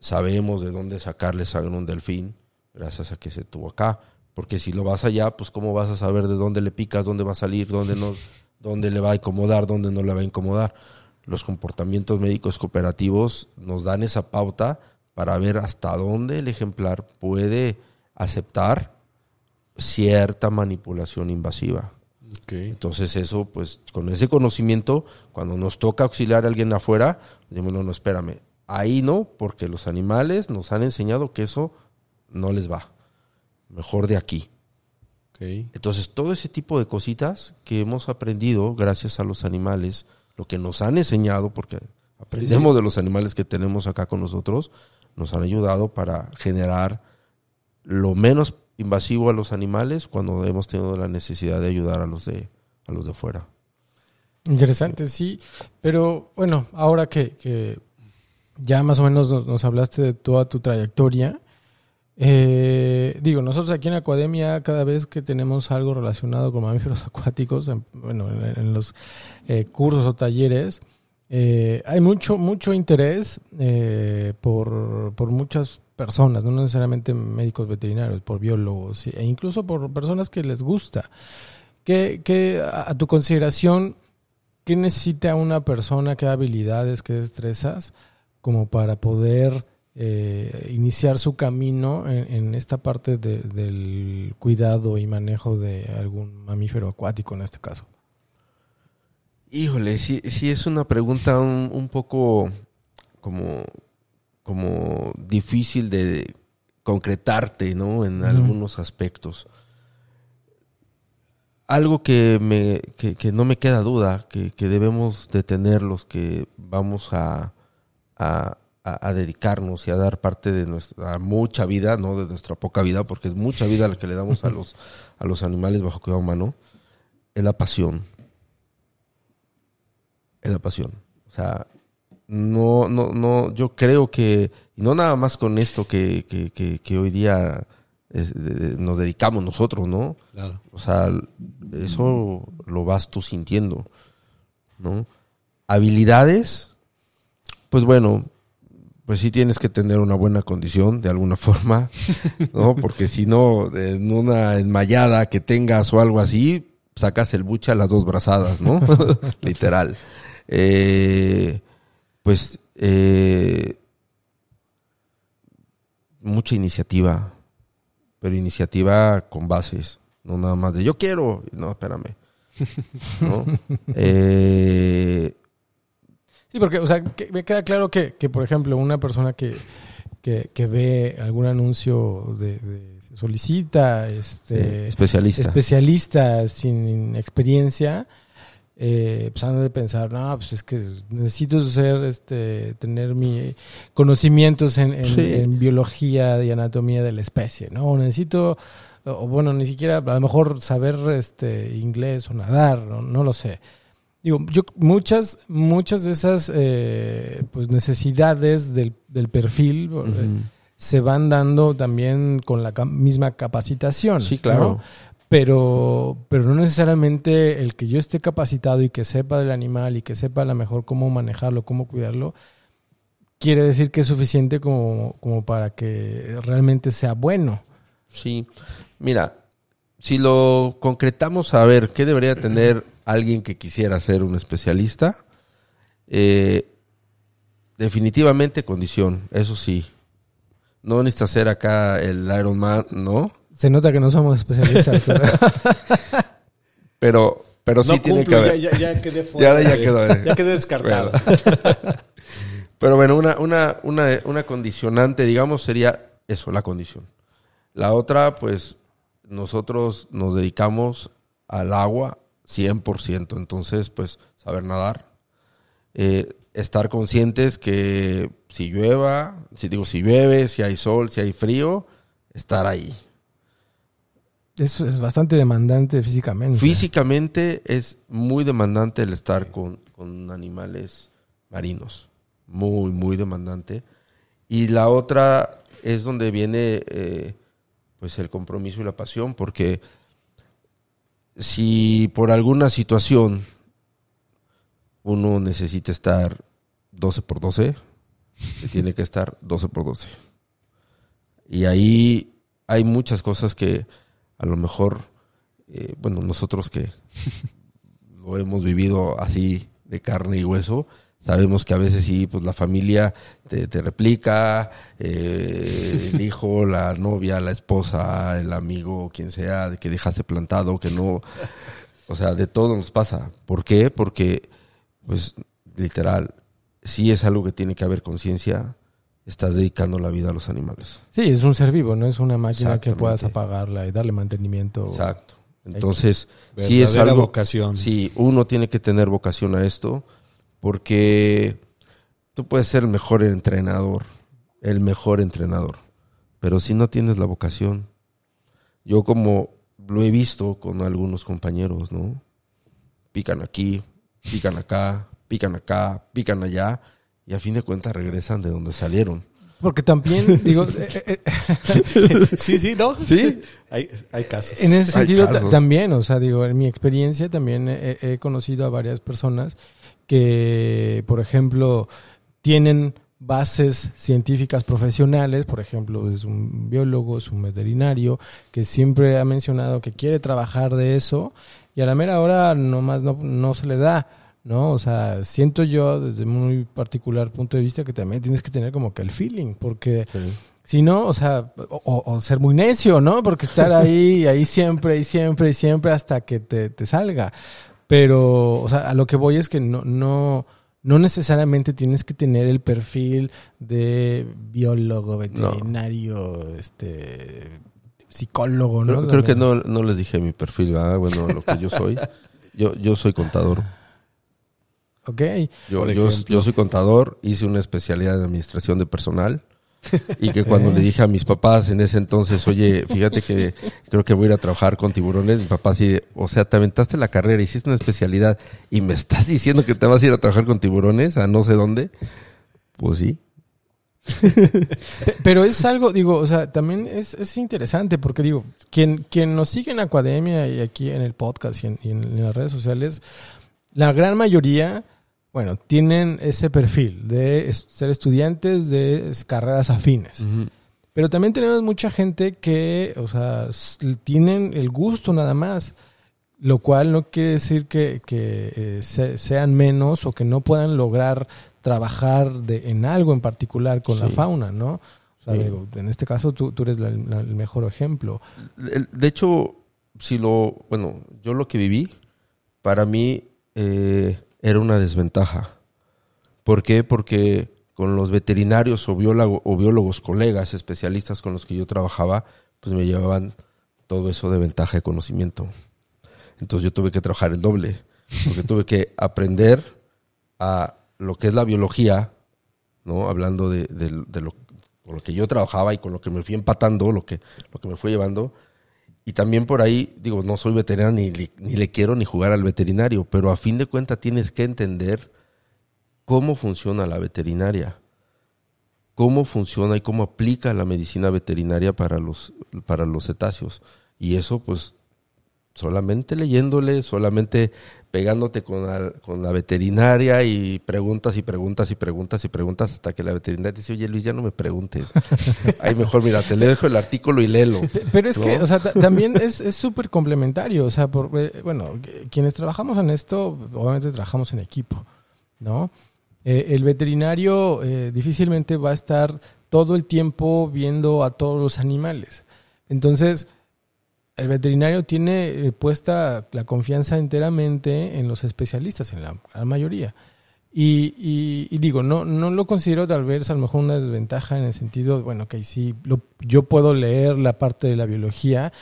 [SPEAKER 2] sabemos de dónde sacarle sangre a un delfín, gracias a que se tuvo acá. Porque si lo vas allá, pues cómo vas a saber de dónde le picas, dónde va a salir, dónde no, dónde le va a incomodar, dónde no le va a incomodar. Los comportamientos médicos cooperativos nos dan esa pauta para ver hasta dónde el ejemplar puede aceptar cierta manipulación invasiva. Entonces eso, pues con ese conocimiento, cuando nos toca auxiliar a alguien afuera, decimos, no, no, espérame, ahí no, porque los animales nos han enseñado que eso no les va. Mejor de aquí. Entonces, todo ese tipo de cositas que hemos aprendido gracias a los animales, lo que nos han enseñado, porque aprendemos de los animales que tenemos acá con nosotros, nos han ayudado para generar lo menos invasivo a los animales cuando hemos tenido la necesidad de ayudar a los de, a los de fuera.
[SPEAKER 3] Interesante, sí. Pero bueno, ahora que, que ya más o menos nos, nos hablaste de toda tu trayectoria, eh, digo, nosotros aquí en Academia, cada vez que tenemos algo relacionado con mamíferos (laughs) acuáticos, en, bueno, en, en los eh, cursos o talleres, eh, hay mucho, mucho interés eh, por, por muchas personas, no necesariamente médicos veterinarios, por biólogos e incluso por personas que les gusta. ¿Qué, qué, a, tu consideración, qué necesita una persona, qué habilidades, qué destrezas como para poder eh, iniciar su camino en, esta parte de- del cuidado y manejo de algún mamífero acuático en este caso?
[SPEAKER 2] Híjole, sí, sí es una pregunta un, un poco como, como difícil de concretarte, ¿no? En algunos aspectos. Algo que, me, que, que no me queda duda, que, que debemos de tener los que vamos a, a, a- a dedicarnos y a dar parte de nuestra mucha vida, no de nuestra poca vida, porque es mucha vida la que le damos a (laughs) los, a los animales bajo cuidado humano, es la pasión la pasión. O sea, no, no, no, yo creo que, y no nada más con esto que, que, que, que hoy día es- de- de- nos dedicamos nosotros, ¿no?
[SPEAKER 1] Claro.
[SPEAKER 2] O sea, eso lo vas tú sintiendo, ¿no? Habilidades, pues bueno, pues sí tienes que tener una buena condición de alguna (laughs) forma, ¿no? Porque si no, en una enmayada que tengas o algo así, sacas el buche a las dos brazadas, ¿no? (laughs) Literal. Eh, pues eh, mucha iniciativa, pero iniciativa con bases, no nada más de yo quiero, no, espérame. ¿no? (laughs) Eh,
[SPEAKER 3] Sí, porque, o sea, que- me queda claro que, que, por ejemplo, una persona que, que, que ve algún anuncio de, de- se solicita este
[SPEAKER 2] especialista.
[SPEAKER 3] especialista sin experiencia, eh, pues han de pensar, no, pues es que necesito ser, este, tener mi conocimientos en, en-
[SPEAKER 2] Sí.
[SPEAKER 3] en biología y anatomía de la especie, ¿no? O necesito, o bueno, ni siquiera a lo mejor saber este inglés o nadar, no, no lo sé. Digo, yo muchas, muchas de esas eh, pues necesidades del, del perfil eh, se van dando también con la misma capacitación.
[SPEAKER 2] Sí, claro.
[SPEAKER 3] ¿no? Pero, pero no necesariamente el que yo esté capacitado y que sepa del animal y que sepa a lo mejor cómo manejarlo, cómo cuidarlo, quiere decir que es suficiente como, como para que realmente sea bueno.
[SPEAKER 2] Sí, mira, si lo concretamos a ver qué debería tener alguien que quisiera ser un especialista, eh, definitivamente condición, eso sí. No necesita ser acá el Iron Man, ¿no?
[SPEAKER 3] Se nota que no somos especialistas. (laughs)
[SPEAKER 2] Pero, pero sí
[SPEAKER 1] no
[SPEAKER 2] tiene que
[SPEAKER 1] cumplo,
[SPEAKER 2] haber.
[SPEAKER 1] ya, ya, ya quedé fuera.
[SPEAKER 2] Ya- ya quedó, eh.
[SPEAKER 1] ya quedé descartado. (laughs)
[SPEAKER 2] Pero bueno, una, una, una, una condicionante, digamos, sería eso, la condición. La otra, pues, nosotros nos dedicamos al agua 100%. Entonces, pues, saber nadar. Eh, estar conscientes que si llueva, si digo, si llueve, si hay sol, si hay frío, estar ahí.
[SPEAKER 3] Eso es bastante demandante físicamente.
[SPEAKER 2] Físicamente es muy demandante el estar con, con animales marinos. Muy, muy demandante. Y la otra es donde viene eh, pues el compromiso y la pasión, porque si por alguna situación uno necesita estar 12 por 12, se tiene que estar 12 por 12. Y ahí hay muchas cosas que a lo mejor, eh, bueno, nosotros que (laughs) lo hemos vivido así de carne y hueso, sabemos que a veces sí, pues la familia te, te replica, eh, el hijo, (laughs) la novia, la esposa, el amigo, quien sea, que dejaste plantado, que no, o sea, de todo nos pasa. ¿Por qué? Porque, pues, literal, sí es algo que tiene que haber conciencia, estás dedicando la vida a los animales.
[SPEAKER 3] Sí, es un ser vivo, no es una máquina que puedas apagarla y darle mantenimiento.
[SPEAKER 2] Exacto. Entonces, sí es algo.
[SPEAKER 1] vocación.
[SPEAKER 2] Sí, uno tiene que tener vocación a esto, porque tú puedes ser el mejor entrenador, el mejor entrenador, pero si no tienes la vocación, yo como lo he visto con algunos compañeros, ¿no? Pican aquí, pican acá, pican acá, pican allá, y a fin de cuentas regresan de donde salieron.
[SPEAKER 3] Porque también, (laughs) digo, eh, eh, (laughs)
[SPEAKER 1] Sí, sí, ¿no?
[SPEAKER 2] Sí.
[SPEAKER 1] Hay, hay casos.
[SPEAKER 3] En ese sentido también, o sea, digo, en mi experiencia también he, he conocido a varias personas que, por ejemplo, tienen bases científicas profesionales, por ejemplo, es un biólogo, es un veterinario, que siempre ha mencionado que quiere trabajar de eso y a la mera hora nomás no, no se le da, ¿no? O sea, siento yo desde muy particular punto de vista que también tienes que tener como que el feeling, porque si no, o sea, o, o ser muy necio, ¿no? Porque estar ahí, (laughs) ahí siempre, y siempre, y siempre hasta que te, te salga. Pero, o sea, a lo que voy es que no, no, no necesariamente tienes que tener el perfil de biólogo, veterinario, este psicólogo, ¿no?
[SPEAKER 2] Creo, creo que no, no les dije mi perfil, ¿verdad? Bueno, lo que yo soy. (laughs) Yo, yo soy contador.
[SPEAKER 3] Ok.
[SPEAKER 2] Yo, yo, soy contador, hice una especialidad en administración de personal. (laughs) Y que cuando le dije a mis papás en ese entonces, oye, fíjate que creo que voy a ir a trabajar con tiburones, mi papá así, o sea, te aventaste la carrera, hiciste una especialidad y me estás diciendo que te vas a ir a trabajar con tiburones a no sé dónde. Pues sí. (laughs)
[SPEAKER 3] Pe- Pero es algo, digo, o sea, también es, es interesante porque digo, quien, quien nos sigue en Academia y aquí en el podcast y en, y en las redes sociales, la gran mayoría, bueno, tienen ese perfil de ser estudiantes de carreras afines. Pero también tenemos mucha gente que, o sea, tienen el gusto nada más, lo cual no quiere decir que, que, eh, se- sean menos o que no puedan lograr trabajar de, en algo en particular con la fauna, ¿no? O sea,
[SPEAKER 2] Sí.
[SPEAKER 3] digo, en este caso tú, tú eres la- la- el mejor ejemplo.
[SPEAKER 2] De hecho, si lo, bueno, yo lo que viví, para mí eh, era una desventaja. ¿Por qué? Porque con los veterinarios o, biólogo- o biólogos, colegas, especialistas con los que yo trabajaba, pues me llevaban todo eso de ventaja de conocimiento. Entonces yo tuve que trabajar el doble, porque tuve que aprender a lo que es la biología, ¿no? Hablando de lo, con lo que yo trabajaba y con lo que me fui empatando, lo que, lo que me fue llevando. Y también por ahí, digo, no soy veterinario ni, le- ni le quiero ni jugar al veterinario, pero a fin de cuentas tienes que entender cómo funciona la veterinaria, cómo funciona y cómo aplica la medicina veterinaria para los, para los cetáceos. Y eso, pues, solamente leyéndole, solamente pegándote con la, con la veterinaria y preguntas y preguntas y preguntas y preguntas hasta que la veterinaria te dice, oye Luis, ya no me preguntes. (laughs) Ahí mejor, mira, te le dejo el artículo y léelo.
[SPEAKER 3] Pe- Pero es que, o sea, ta- también es es súper complementario. O sea, por, eh, bueno, quienes trabajamos en esto, obviamente trabajamos en equipo, ¿no? Eh, el veterinario eh, difícilmente va a estar todo el tiempo viendo a todos los animales. Entonces, el veterinario tiene eh, puesta la confianza enteramente en los especialistas, en la mayoría. Y, y- y digo, no, no lo considero tal vez a lo mejor una desventaja en el sentido, bueno, que sí, lo- yo puedo leer la parte de la biología,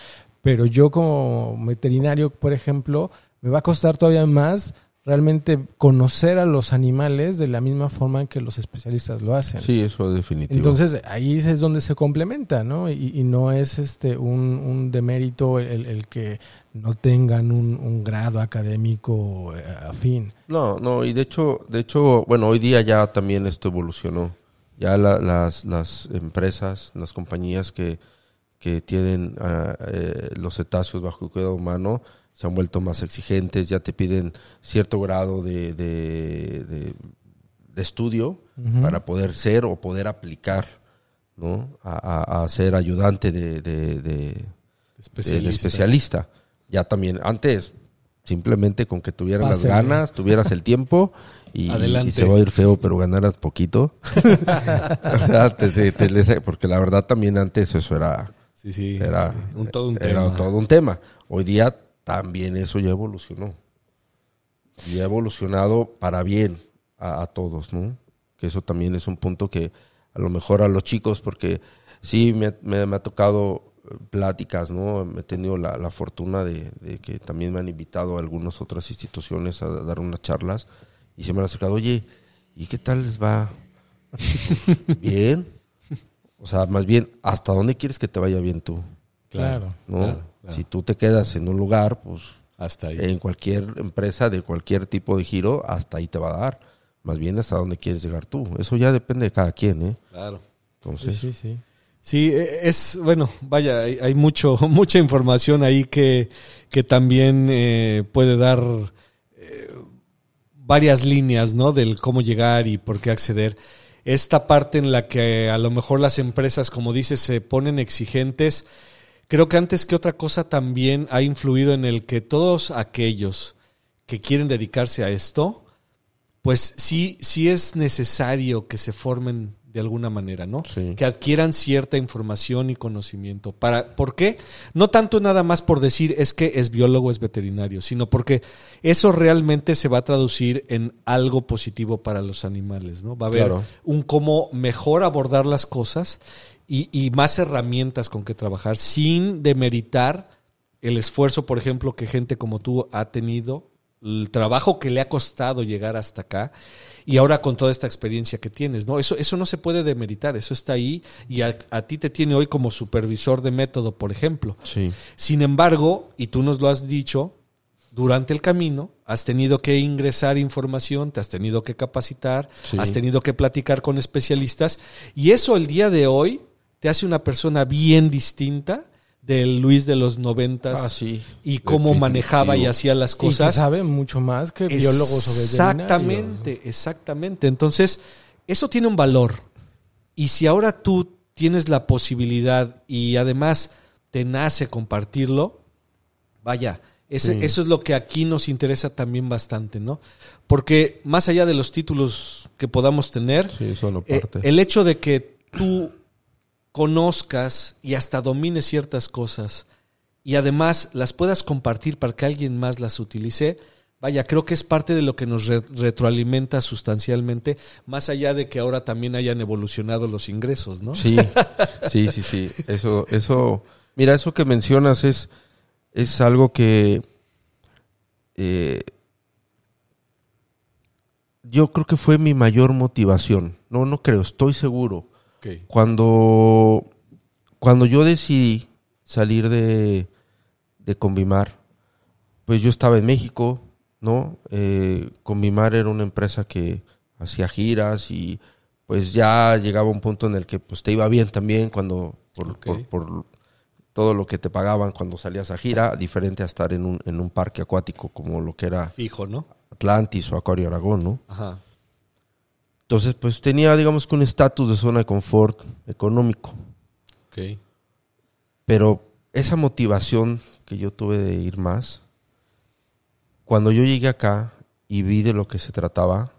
[SPEAKER 3] pero yo como veterinario, por ejemplo, me va a costar todavía más realmente conocer a los animales de la misma forma en que los especialistas lo hacen.
[SPEAKER 2] Sí, eso es definitivo.
[SPEAKER 3] Entonces ahí es donde se complementa, ¿no? Y, y no es este un, un demérito el, el que no tengan un, un grado académico eh, afín.
[SPEAKER 2] No, no, y de hecho, de hecho, bueno, hoy día ya también esto evolucionó. Ya la- las, las empresas, las compañías que, que tienen eh, los cetáceos bajo cuidado humano se han vuelto más exigentes, ya te piden cierto grado de, de, de- de estudio para poder ser o poder aplicar, ¿no? A, a- a ser ayudante de, especialista. Ya también, antes, simplemente con que tuvieran
[SPEAKER 3] Pásele.
[SPEAKER 2] las ganas, tuvieras el tiempo y, y se va a ir feo, pero ganaras poquito. (laughs) Te- te- te porque la verdad también antes eso era,
[SPEAKER 1] Sí, sí.
[SPEAKER 2] era,
[SPEAKER 1] un, todo un
[SPEAKER 2] era
[SPEAKER 1] tema.
[SPEAKER 2] todo un tema. Hoy día también eso ya evolucionó. Y ha evolucionado para bien a, todos, ¿no? Que eso también es un punto que a lo mejor a los chicos, porque sí me, me- ha tocado eh, pláticas, ¿no? He tenido la, la fortuna de, de que también me han invitado a algunas otras instituciones a dar unas charlas y se me han acercado, oye, ¿y qué tal les va? (laughs) bien. O sea, más bien, ¿hasta dónde quieres que te vaya bien tú?
[SPEAKER 3] Claro.
[SPEAKER 2] ¿no?
[SPEAKER 1] Claro, claro.
[SPEAKER 2] Si tú te quedas en un lugar, pues
[SPEAKER 1] Hasta ahí.
[SPEAKER 2] en cualquier empresa de cualquier tipo de giro, hasta ahí te va a dar. Más bien hasta dónde quieres llegar tú. Eso ya depende de cada quien, ¿eh?
[SPEAKER 1] claro.
[SPEAKER 3] Sí,
[SPEAKER 2] Entonces,
[SPEAKER 3] sí, sí.
[SPEAKER 1] Sí, e- es, bueno, vaya, hay, hay mucho, (laughs) mucha información ahí que, que también eh, puede dar eh, varias líneas, ¿no? Del cómo llegar y por qué acceder. Esta parte en la que a lo mejor las empresas, como dices, se ponen exigentes, creo que antes que otra cosa también ha influido en el que todos aquellos que quieren dedicarse a esto, pues sí, sí es necesario que se formen de alguna manera, ¿no?
[SPEAKER 2] Sí.
[SPEAKER 1] Que adquieran cierta información y conocimiento. Para, ¿Por qué? No tanto nada más por decir es que es biólogo, es veterinario, sino porque eso realmente se va a traducir en algo positivo para los animales, ¿no? Va a haber
[SPEAKER 2] Claro.
[SPEAKER 1] un cómo mejor abordar las cosas y, y más herramientas con que trabajar sin demeritar el esfuerzo, por ejemplo, que gente como tú ha tenido, el trabajo que le ha costado llegar hasta acá y ahora con toda esta experiencia que tienes, ¿no? Eso, eso no se puede demeritar, eso está ahí y a, a ti te tiene hoy como supervisor de método, por ejemplo.
[SPEAKER 2] sí.
[SPEAKER 1] Sin embargo, y tú nos lo has dicho, durante el camino has tenido que ingresar información, te has tenido que capacitar,
[SPEAKER 2] Sí.
[SPEAKER 1] has tenido que platicar con especialistas y eso el día de hoy te hace una persona bien distinta del Luis de los noventas
[SPEAKER 2] Ah, sí.
[SPEAKER 1] y cómo
[SPEAKER 2] Definitivo.
[SPEAKER 1] manejaba y hacía las
[SPEAKER 3] Y que
[SPEAKER 1] cosas.
[SPEAKER 3] sabe mucho más que biólogos veterinarios.
[SPEAKER 1] Exactamente, exactamente. Entonces, eso tiene un valor. Y si ahora tú tienes la posibilidad y además te nace compartirlo, vaya, ese-
[SPEAKER 2] Sí.
[SPEAKER 1] eso es lo que aquí nos interesa también bastante, ¿no? Porque más allá de los títulos que podamos tener,
[SPEAKER 2] Sí,
[SPEAKER 1] eh, el hecho de que tú conozcas y hasta domines ciertas cosas y además las puedas compartir para que alguien más las utilice, vaya, creo que es parte de lo que nos re- retroalimenta sustancialmente, más allá de que ahora también hayan evolucionado los ingresos, ¿no?
[SPEAKER 2] Sí, sí, sí, sí. Eso, eso, mira, eso que mencionas es, es algo que eh, yo creo que fue mi mayor motivación. No, no creo, estoy seguro. Cuando, cuando yo decidí salir de, de Convimar, pues yo estaba en México, ¿no? Eh, Convimar era una empresa que hacía giras y pues ya llegaba un punto en el que pues te iba bien también cuando por, por, por todo lo que te pagaban cuando salías a gira, diferente a estar en un, en un parque acuático como lo que era
[SPEAKER 1] Fijo, ¿no?
[SPEAKER 2] Atlantis o Acuario Aragón, ¿no?
[SPEAKER 1] Ajá.
[SPEAKER 2] Entonces, pues tenía, digamos que un estatus de zona de confort económico.
[SPEAKER 1] Ok.
[SPEAKER 2] Pero esa motivación que yo tuve de ir más, cuando yo llegué acá y vi de lo que se trataba,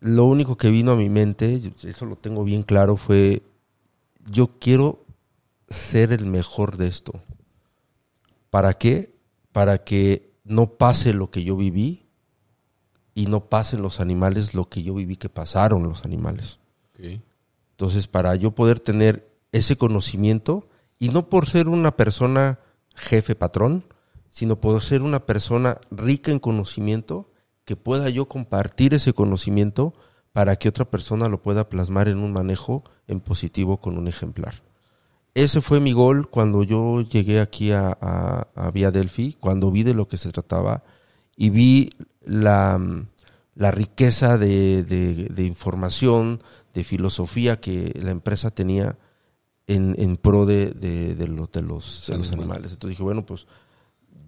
[SPEAKER 2] lo único que vino a mi mente, eso lo tengo bien claro, fue, yo quiero ser el mejor de esto. ¿Para qué? Para que no pase lo que yo viví y no pasen los animales lo que yo viví que pasaron los animales. Entonces, para yo poder tener ese conocimiento, y no por ser una persona jefe patrón, sino por ser una persona rica en conocimiento que pueda yo compartir ese conocimiento para que otra persona lo pueda plasmar en un manejo en positivo con un ejemplar. Ese fue mi gol cuando yo llegué aquí a, a, Vía Delphi, cuando vi de lo que se trataba y vi la, la riqueza de, de, información, de filosofía que la empresa tenía en, en pro de, de, los, de los animales. Entonces dije, bueno, pues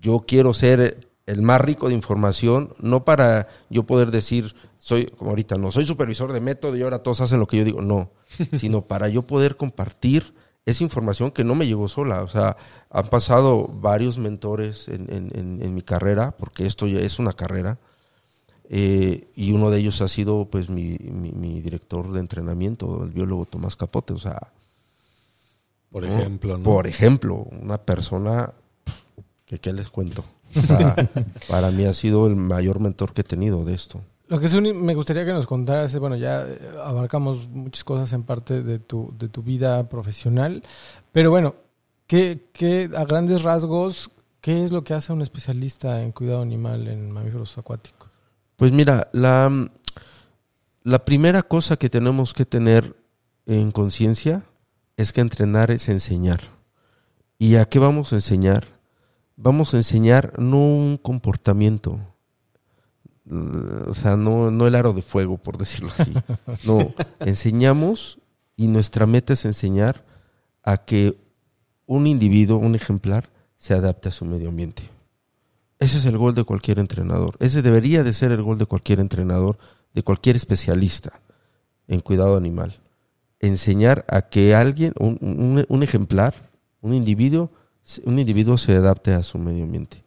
[SPEAKER 2] yo quiero ser el más rico de información, no para yo poder decir, soy, como ahorita, no, soy supervisor de método y ahora todos hacen lo que yo digo, no, (laughs) sino para yo poder compartir esa información que no me llegó sola. O sea, han pasado varios mentores en, mi carrera, porque esto ya es una carrera, eh, y uno de ellos ha sido pues mi, mi, director de entrenamiento, el biólogo Tomás Capote. O sea,
[SPEAKER 1] por ejemplo, ¿no?
[SPEAKER 2] Por ejemplo, una persona que qué les cuento. (laughs) para mí ha sido el mayor mentor que he tenido de esto.
[SPEAKER 3] Lo que sí me gustaría que nos contaras, bueno, ya eh, abarcamos muchas cosas en parte de tu, de tu vida profesional, pero bueno, ¿qué, ¿qué, a grandes rasgos, qué es lo que hace un especialista en cuidado animal en mamíferos acuáticos?
[SPEAKER 2] Pues mira, la, la primera cosa que tenemos que tener en conciencia es que entrenar es enseñar. ¿Y a qué vamos a enseñar? vamos a enseñar no un comportamiento, o sea, no, no el aro de fuego, por decirlo así. (laughs) No, enseñamos y nuestra meta es enseñar a que un individuo, un ejemplar, se adapte a su medio ambiente. Ese es el gol de cualquier entrenador. Ese debería de ser el gol de cualquier entrenador, de cualquier especialista en cuidado animal. Enseñar a que alguien, un, un ejemplar, un individuo, un individuo se adapte a su medio ambiente.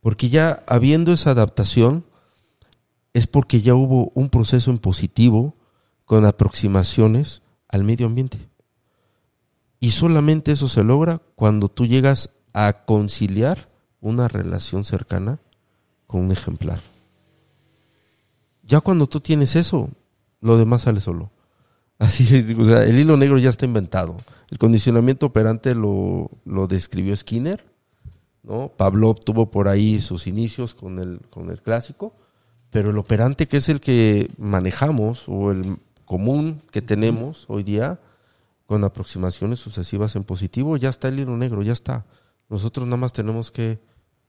[SPEAKER 2] Porque ya habiendo esa adaptación, es porque ya hubo un proceso en positivo con aproximaciones al medio ambiente. Y solamente eso se logra cuando tú llegas a conciliar una relación cercana con un ejemplar. Ya cuando tú tienes eso, lo demás sale solo. (laughs) Así, el hilo negro ya está inventado. El condicionamiento operante lo, lo describió Skinner, ¿no? Pablo tuvo por ahí sus inicios con el, con el clásico, pero el operante que es el que manejamos o el común que tenemos hoy día con aproximaciones sucesivas en positivo, ya está el hilo negro, ya está. Nosotros nada más tenemos que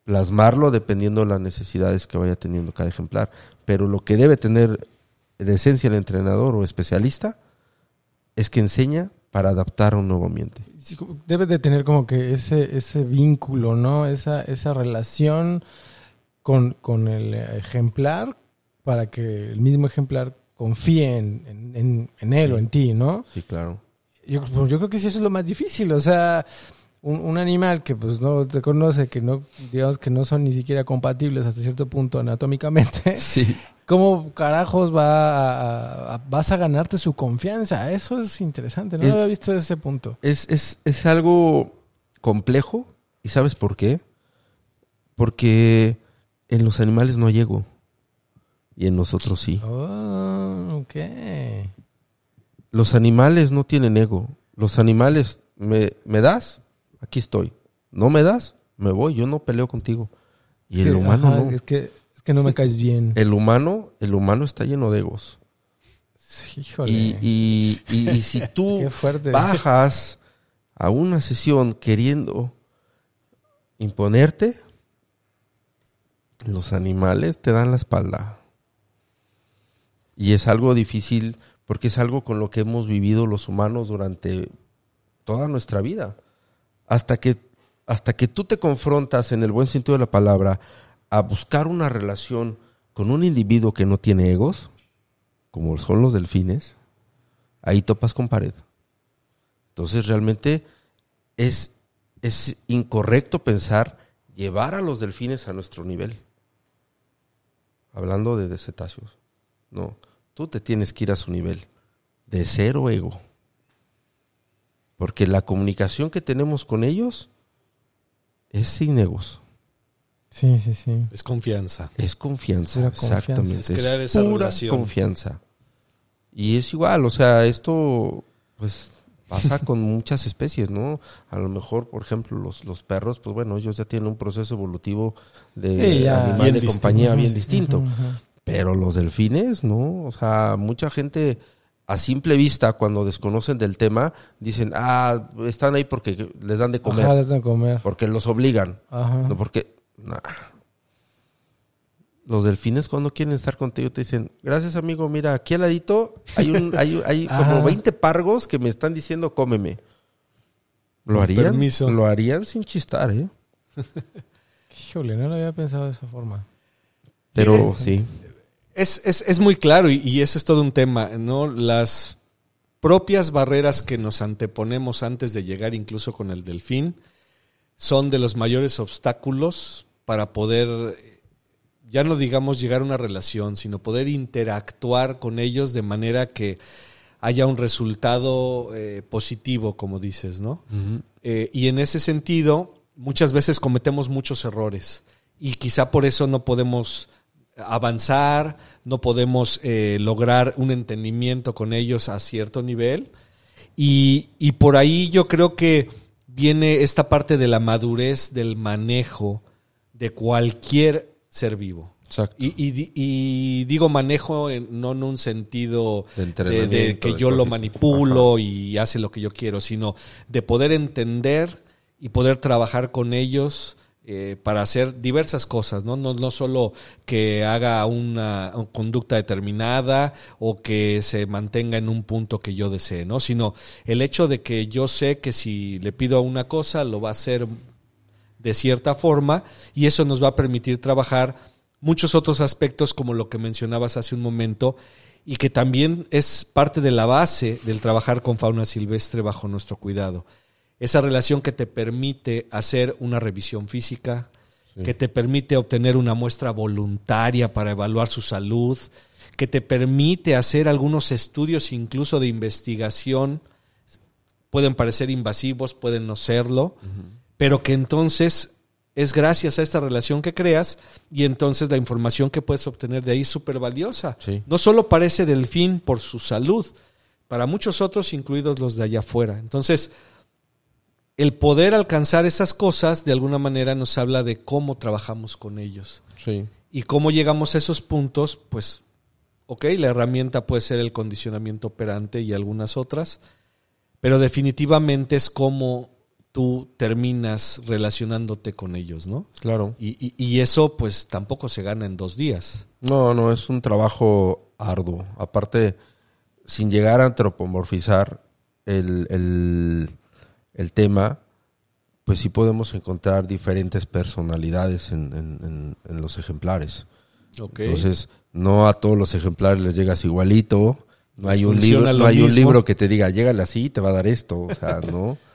[SPEAKER 2] plasmarlo dependiendo de las necesidades que vaya teniendo cada ejemplar. Pero lo que debe tener de esencia el entrenador o especialista es que enseña para adaptar a un nuevo ambiente.
[SPEAKER 3] debe de tener como que ese, ese vínculo, ¿no? Esa, esa relación con, el ejemplar para que el mismo ejemplar confíe en, él o en ti, ¿no?
[SPEAKER 2] Sí, claro.
[SPEAKER 3] Yo, pues, yo creo que sí eso es lo más difícil, o sea, un, un, animal que pues no te conoce, que no, digamos que no son ni siquiera compatibles hasta cierto punto anatómicamente,
[SPEAKER 2] sí. (laughs)
[SPEAKER 3] ¿cómo carajos va a, vas a ganarte su confianza? Eso es interesante, no lo había visto desde ese punto.
[SPEAKER 2] Es, es, es algo complejo, ¿y sabes por qué? Porque en los animales no hay ego, y en nosotros sí.
[SPEAKER 3] Oh, ok.
[SPEAKER 2] Los animales no tienen ego. Los animales, ¿me, me das? aquí estoy. No me das, me voy, yo no peleo contigo. Y el humano no.
[SPEAKER 3] Es que, es que no me caes bien. (laughs)
[SPEAKER 2] El humano, el humano está lleno de egos.
[SPEAKER 3] Híjole.
[SPEAKER 2] Y, y, si (laughs) tú bajas a una sesión queriendo imponerte, los animales te dan la espalda. Y es algo difícil porque es algo con lo que hemos vivido los humanos durante toda nuestra vida hasta que, hasta que tú te confrontas en el buen sentido de la palabra a buscar una relación con un individuo que no tiene egos, como son los delfines, ahí topas con pared. Entonces realmente es, es incorrecto pensar llevar a los delfines a nuestro nivel. Hablando de cetáceos. No, tú te tienes que ir a su nivel. De cero ego. Porque la comunicación que tenemos con ellos es sin egos.
[SPEAKER 3] Sí, sí, sí.
[SPEAKER 1] Es confianza.
[SPEAKER 2] Es confianza, exactamente. Es crear esa pura confianza. Y es igual, o sea, esto pues pasa con muchas especies, ¿no? A lo mejor, por ejemplo, los, los perros, pues bueno, ellos ya tienen un proceso evolutivo de animal de compañía bien distinto. Pero los delfines, no. O sea, mucha gente a simple vista, cuando desconocen del tema, dicen, ah, están ahí porque les dan de comer.
[SPEAKER 3] Ajá, les dan comer.
[SPEAKER 2] Porque los obligan.
[SPEAKER 3] Ajá.
[SPEAKER 2] No porque. nah. Los delfines cuando quieren estar contigo te dicen, gracias amigo, mira, aquí al ladito hay, un, (laughs) hay, hay como
[SPEAKER 3] Ajá.
[SPEAKER 2] 20 pargos que me están diciendo cómeme. ¿Lo
[SPEAKER 1] Con
[SPEAKER 2] harían?
[SPEAKER 1] permiso.
[SPEAKER 2] Lo harían sin chistar, ¿eh? (laughs)
[SPEAKER 3] Híjole, no lo había pensado de esa forma.
[SPEAKER 2] Pero sí.
[SPEAKER 1] Es, es, es muy claro y, y ese es todo un tema, ¿no? Las propias barreras que nos anteponemos antes de llegar incluso con el delfín son de los mayores obstáculos para poder, ya no digamos llegar a una relación, sino poder interactuar con ellos de manera que haya un resultado eh, positivo, como dices, ¿no? Eh, y en ese sentido, muchas veces cometemos muchos errores y quizá por eso no podemos avanzar, no podemos eh, lograr un entendimiento con ellos a cierto nivel. Y, y por ahí yo creo que viene esta parte de la madurez del manejo de cualquier ser vivo.
[SPEAKER 2] Exacto.
[SPEAKER 1] Y, y di- y digo manejo en- no en un sentido
[SPEAKER 2] De
[SPEAKER 1] que yo lo manipulo y hace lo que yo quiero, sino de poder entender y poder trabajar con ellos eh, para hacer diversas cosas, ¿no? ¿no? No solo que haga una, una conducta determinada o que se mantenga en un punto que yo desee, ¿no? Sino el hecho de que yo sé que si le pido una cosa, lo va a hacer de cierta forma y eso nos va a permitir trabajar muchos otros aspectos como lo que mencionabas hace un momento y que también es parte de la base del trabajar con fauna silvestre bajo nuestro cuidado. Esa relación que te permite hacer una revisión física, que te permite obtener una muestra voluntaria para evaluar su salud, que te permite hacer algunos estudios incluso de investigación, pueden parecer invasivos, pueden no serlo, pero que entonces es gracias a esta relación que creas y entonces la información que puedes obtener de ahí es súper valiosa.
[SPEAKER 2] Sí.
[SPEAKER 1] No solo para ese delfín por su salud, para muchos otros, incluidos los de allá afuera. Entonces, el poder alcanzar esas cosas de alguna manera nos habla de cómo trabajamos con ellos.
[SPEAKER 2] Sí.
[SPEAKER 1] Y cómo llegamos a esos puntos, pues, ok, la herramienta puede ser el condicionamiento operante y algunas otras, pero definitivamente es cómo tú terminas relacionándote con ellos, ¿no?
[SPEAKER 2] Claro.
[SPEAKER 1] Y, y- y eso, pues, tampoco se gana en dos días.
[SPEAKER 2] No, no, es un trabajo arduo. Aparte, sin llegar a antropomorfizar el, el, el tema, pues sí podemos encontrar diferentes personalidades en, en- en- en los ejemplares. Entonces, no a todos los ejemplares les llegas igualito. No hay un libro, no hay un libro que te diga, llégale así y te va a dar esto. O sea, no. (laughs)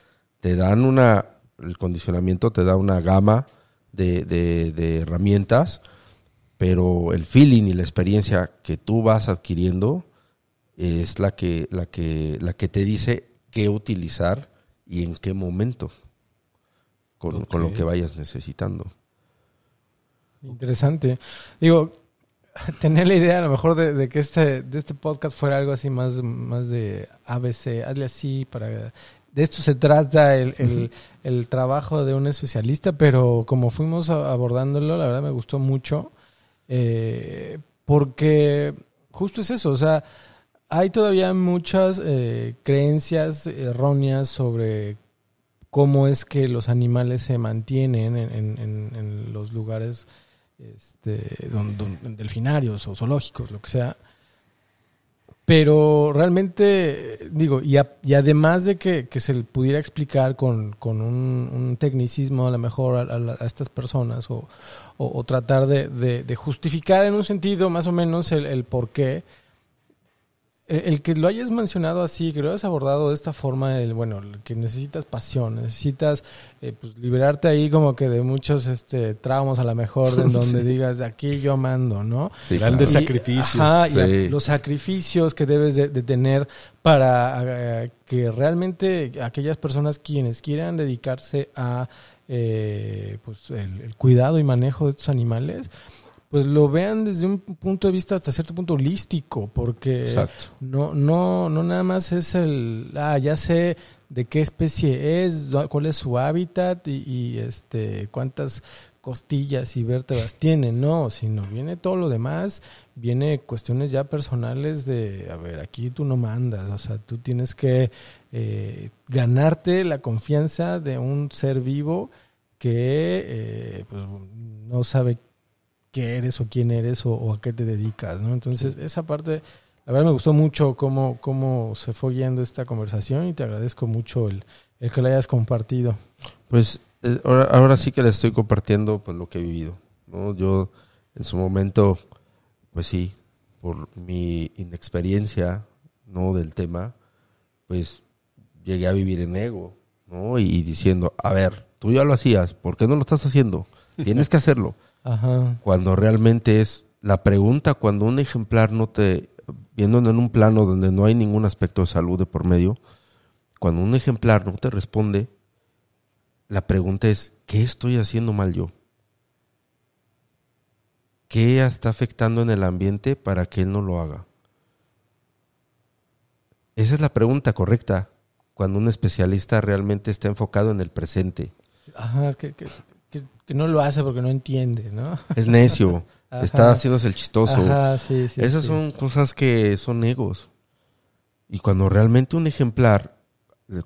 [SPEAKER 2] Te dan una, el condicionamiento te da una gama de, de- de herramientas, pero el feeling y la experiencia que tú vas adquiriendo es la que, la que, la que te dice qué utilizar y en qué momento con, con lo que vayas necesitando.
[SPEAKER 3] Interesante. Digo, (laughs) tener la idea a lo mejor de, de que este, de este podcast fuera algo así más, más de ABC, hazle así para... De esto se trata el, el, el trabajo de un especialista, pero como fuimos abordándolo, la verdad me gustó mucho, eh, porque justo es eso, o sea, hay todavía muchas eh, creencias erróneas sobre cómo es que los animales se mantienen en, en- en- en los lugares este, don- don- delfinarios o zoológicos, lo que sea. Pero realmente, digo, y, a- y además de que, que se pudiera explicar con, con un, tecnicismo a lo mejor a, a a estas personas o, o- tratar de justificar en un sentido más o menos el, el por qué, el, el que lo hayas mencionado así, que lo hayas abordado de esta forma, el, bueno, que necesitas pasión, necesitas eh, pues, liberarte ahí como que de muchos este, traumas a lo mejor, en (laughs) donde digas, aquí yo mando, ¿no?
[SPEAKER 2] Sí,
[SPEAKER 1] Grandes
[SPEAKER 2] claro.
[SPEAKER 1] Sacrificios.
[SPEAKER 3] ajá, y los sacrificios que debes de, de tener para eh, que realmente aquellas personas quienes quieran dedicarse a eh, pues el, el cuidado y manejo de estos animales, pues lo vean desde un punto de vista hasta cierto punto holístico, porque
[SPEAKER 2] Exacto.
[SPEAKER 3] no, no, no nada más es el, ah, ya sé de qué especie es, cuál es su hábitat y, y, este, cuántas costillas y vértebras tiene, no, sino viene todo lo demás, viene cuestiones ya personales de, a ver, aquí tú no mandas, o sea, tú tienes que eh, ganarte la confianza de un ser vivo que eh, pues, no sabe qué eres o quién eres o, a qué te dedicas, ¿no? Entonces, esa parte, la verdad me gustó mucho cómo, cómo se fue guiando esta conversación y te agradezco mucho el, el que la hayas compartido.
[SPEAKER 2] Pues eh, ahora, ahora, sí que le estoy compartiendo pues lo que he vivido, ¿no? Yo en su momento, pues sí, por mi inexperiencia, ¿no? Del tema, pues llegué a vivir en ego, ¿no? Y, diciendo, a ver, tú ya lo hacías, ¿por qué no lo estás haciendo? Tienes que (laughs) hacerlo. Ajá. Cuando realmente es la pregunta, cuando un ejemplar no te, viendo en un plano donde no hay ningún aspecto de salud de por medio, cuando un ejemplar no te responde, la pregunta es, ¿qué estoy haciendo mal yo? ¿Qué está afectando en el ambiente para que él no lo haga? Esa es la pregunta correcta cuando un especialista realmente está enfocado en el presente.
[SPEAKER 3] Ajá, que, que, que, no lo hace porque no entiende, ¿no? (laughs)
[SPEAKER 2] Es necio, está haciéndose el chistoso. Ajá, sí, sí, Esas son cosas que son egos. Y cuando realmente un ejemplar,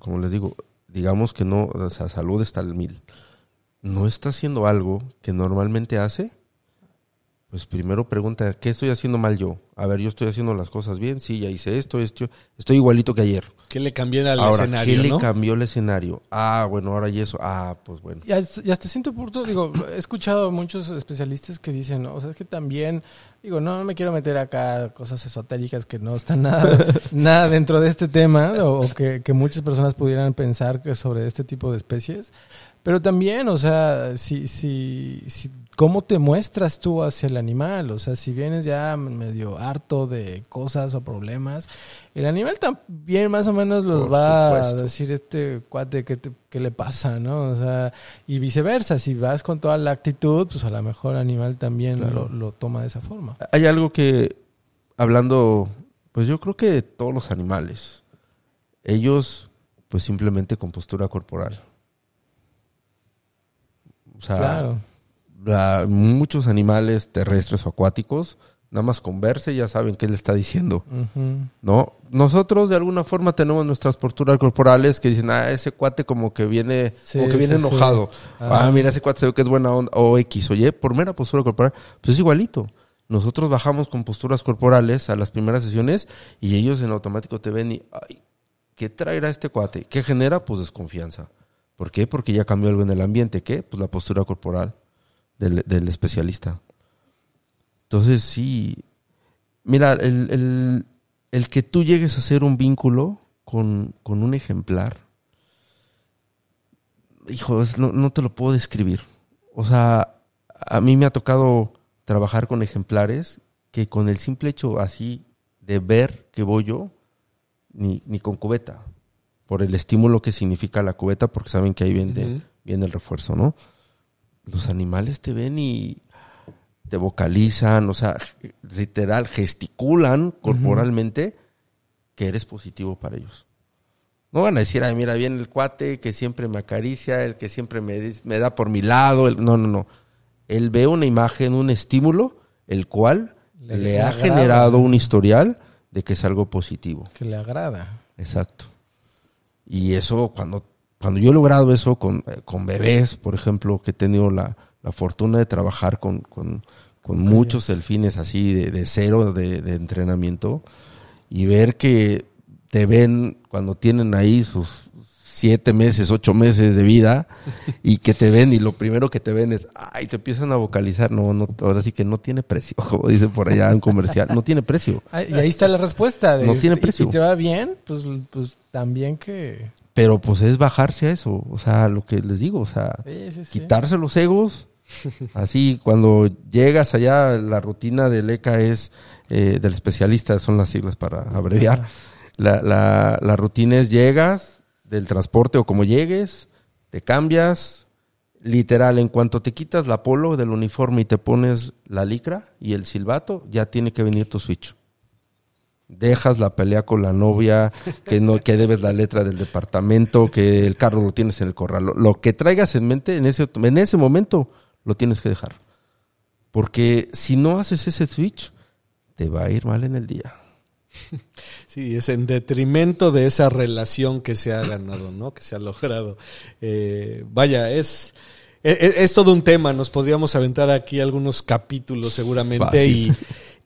[SPEAKER 2] como les digo, digamos que no, o sea, salud está al mil, no está haciendo algo que normalmente hace, pues primero pregunta, ¿qué estoy haciendo mal yo? A ver, yo estoy haciendo las cosas bien, sí, ya hice esto, esto, estoy igualito que ayer.
[SPEAKER 1] ¿Qué le cambió al escenario?
[SPEAKER 2] ¿Qué le cambió el escenario? Ah, bueno, ahora y eso. Ah, pues bueno.
[SPEAKER 3] Y hasta, cierto punto, digo, he escuchado a muchos especialistas que dicen, o sea, es que también, digo, no, me quiero meter acá cosas esotéricas que no están nada, (laughs) nada dentro de este tema, o, que, que muchas personas pudieran pensar que sobre este tipo de especies. Pero también, o sea, si, si, si, ¿cómo te muestras tú hacia el animal? O sea, si vienes ya medio harto de cosas o problemas, el animal también más o menos los va a decir este cuate ¿qué, qué le pasa, ¿no? O sea, y viceversa, si vas con toda la actitud, pues a lo mejor el animal también lo, lo toma de esa forma.
[SPEAKER 2] Hay algo que, hablando, pues yo creo que todos los animales, ellos, pues simplemente con postura corporal o sea, muchos animales terrestres o acuáticos, nada más con verse ya saben qué le está diciendo. ¿No? Nosotros de alguna forma tenemos nuestras posturas corporales que dicen, ah, ese cuate como que viene, como que viene enojado. Ah, mira, ese cuate se ve que es buena onda, o X, oye, por mera postura corporal, pues es igualito. Nosotros bajamos con posturas corporales a las primeras sesiones y ellos en automático te ven y, ay, ¿qué traerá este cuate? ¿Qué genera? Pues desconfianza. ¿Por qué? Porque ya cambió algo en el ambiente. ¿Qué? Pues la postura corporal del, especialista. Entonces, sí. Mira, el, que tú llegues a hacer un vínculo con, un ejemplar, hijo, no, no te lo puedo describir. O sea, a mí me ha tocado trabajar con ejemplares que con el simple hecho así de ver que voy yo, ni, ni con cubeta por el estímulo que significa la cubeta, porque saben que ahí viene, viene el refuerzo, ¿no? Los animales te ven y te vocalizan, o sea, literal, gesticulan corporalmente que eres positivo para ellos. No van a decir, ay, mira, viene el cuate que siempre me acaricia, el que siempre me, me da por mi lado. no, no, no. Él ve una imagen, un estímulo, el cual le, ha generado un historial de que es algo positivo.
[SPEAKER 3] Que le agrada.
[SPEAKER 2] Exacto. Y eso, cuando, cuando yo he logrado eso con, eh, con bebés, por ejemplo, que he tenido la, la fortuna de trabajar con, con, muchos delfines así de, de cero de, de, entrenamiento y ver que te ven cuando tienen ahí sus siete meses, ocho meses de vida (laughs) y que te ven y lo primero que te ven es, ay, te empiezan a vocalizar, no, no, ahora sí que no tiene precio, (laughs) como dicen por allá en comercial, no tiene precio.
[SPEAKER 3] Y ahí está la respuesta.
[SPEAKER 2] no tiene precio.
[SPEAKER 3] Si te va bien, pues, pues también que...
[SPEAKER 2] Pero pues es bajarse a eso, o sea, lo que les digo, o sea, quitarse los egos. (laughs) Así, cuando llegas allá, la rutina del ECA es, eh, del especialista, son las siglas para abreviar. La, la, la rutina es llegas del transporte o como llegues, te cambias, literal, en cuanto te quitas la polo del uniforme y te pones la licra y el silbato, ya tiene que venir tu switch dejas la pelea con la novia, que no, que debes la letra del departamento, que el carro lo tienes en el corral. Lo, que traigas en mente en ese, en ese momento lo tienes que dejar. Porque si no haces ese switch, te va a ir mal en el día. (laughs)
[SPEAKER 1] Sí, es en detrimento de esa relación que se ha ganado, ¿no? Que se ha logrado. Eh, vaya, es, es, es, todo un tema. Nos podríamos aventar aquí algunos capítulos seguramente y,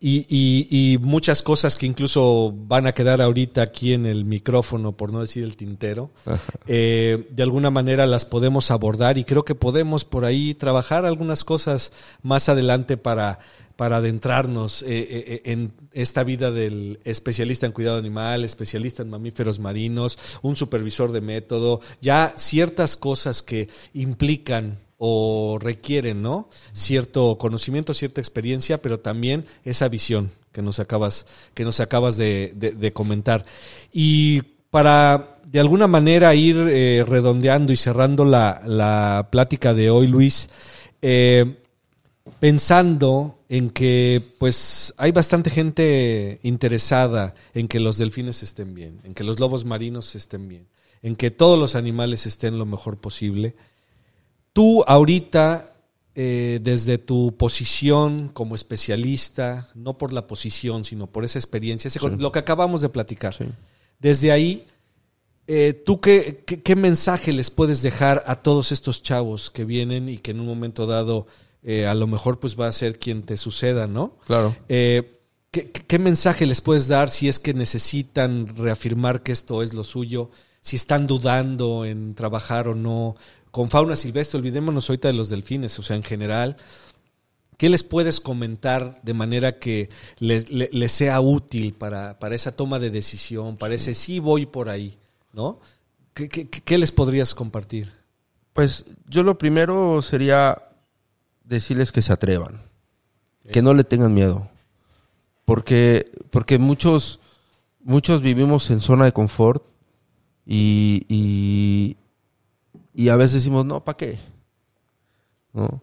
[SPEAKER 1] y, y, y, muchas cosas que incluso van a quedar ahorita aquí en el micrófono, por no decir el tintero. (laughs) Eh, de alguna manera las podemos abordar y creo que podemos por ahí trabajar algunas cosas más adelante para para adentrarnos eh, eh, en esta vida del especialista en cuidado animal, especialista en mamíferos marinos, un supervisor de método, ya ciertas cosas que implican o requieren, ¿no? Cierto conocimiento, cierta experiencia, pero también esa visión que nos acabas, que nos acabas de, comentar. Y para de alguna manera ir eh, redondeando y cerrando la, la, plática de hoy, Luis, eh, pensando en que pues hay bastante gente interesada en que los delfines estén bien, en que los lobos marinos estén bien, en que todos los animales estén lo mejor posible. Tú ahorita, eh, desde tu posición como especialista, no por la posición, sino por esa experiencia, sí. lo que acabamos de platicar, sí. desde ahí, eh, ¿tú qué, qué, qué mensaje les puedes dejar a todos estos chavos que vienen y que en un momento dado eh, a lo mejor pues va a ser quien te suceda, ¿no?
[SPEAKER 2] Claro.
[SPEAKER 1] Eh, ¿qué, ¿qué, mensaje les puedes dar si es que necesitan reafirmar que esto es lo suyo? Si están dudando en trabajar o no con fauna silvestre, olvidémonos ahorita de los delfines, o sea, en general. ¿Qué les puedes comentar de manera que les, sea útil para, para, esa toma de decisión, para ese sí voy por ahí, ¿no? ¿Qué, qué, qué les podrías compartir?
[SPEAKER 2] Pues yo lo primero sería decirles que se atrevan, que no le tengan miedo, porque, porque muchos, muchos vivimos en zona de confort y, y, y a veces decimos, no, ¿para qué? ¿No?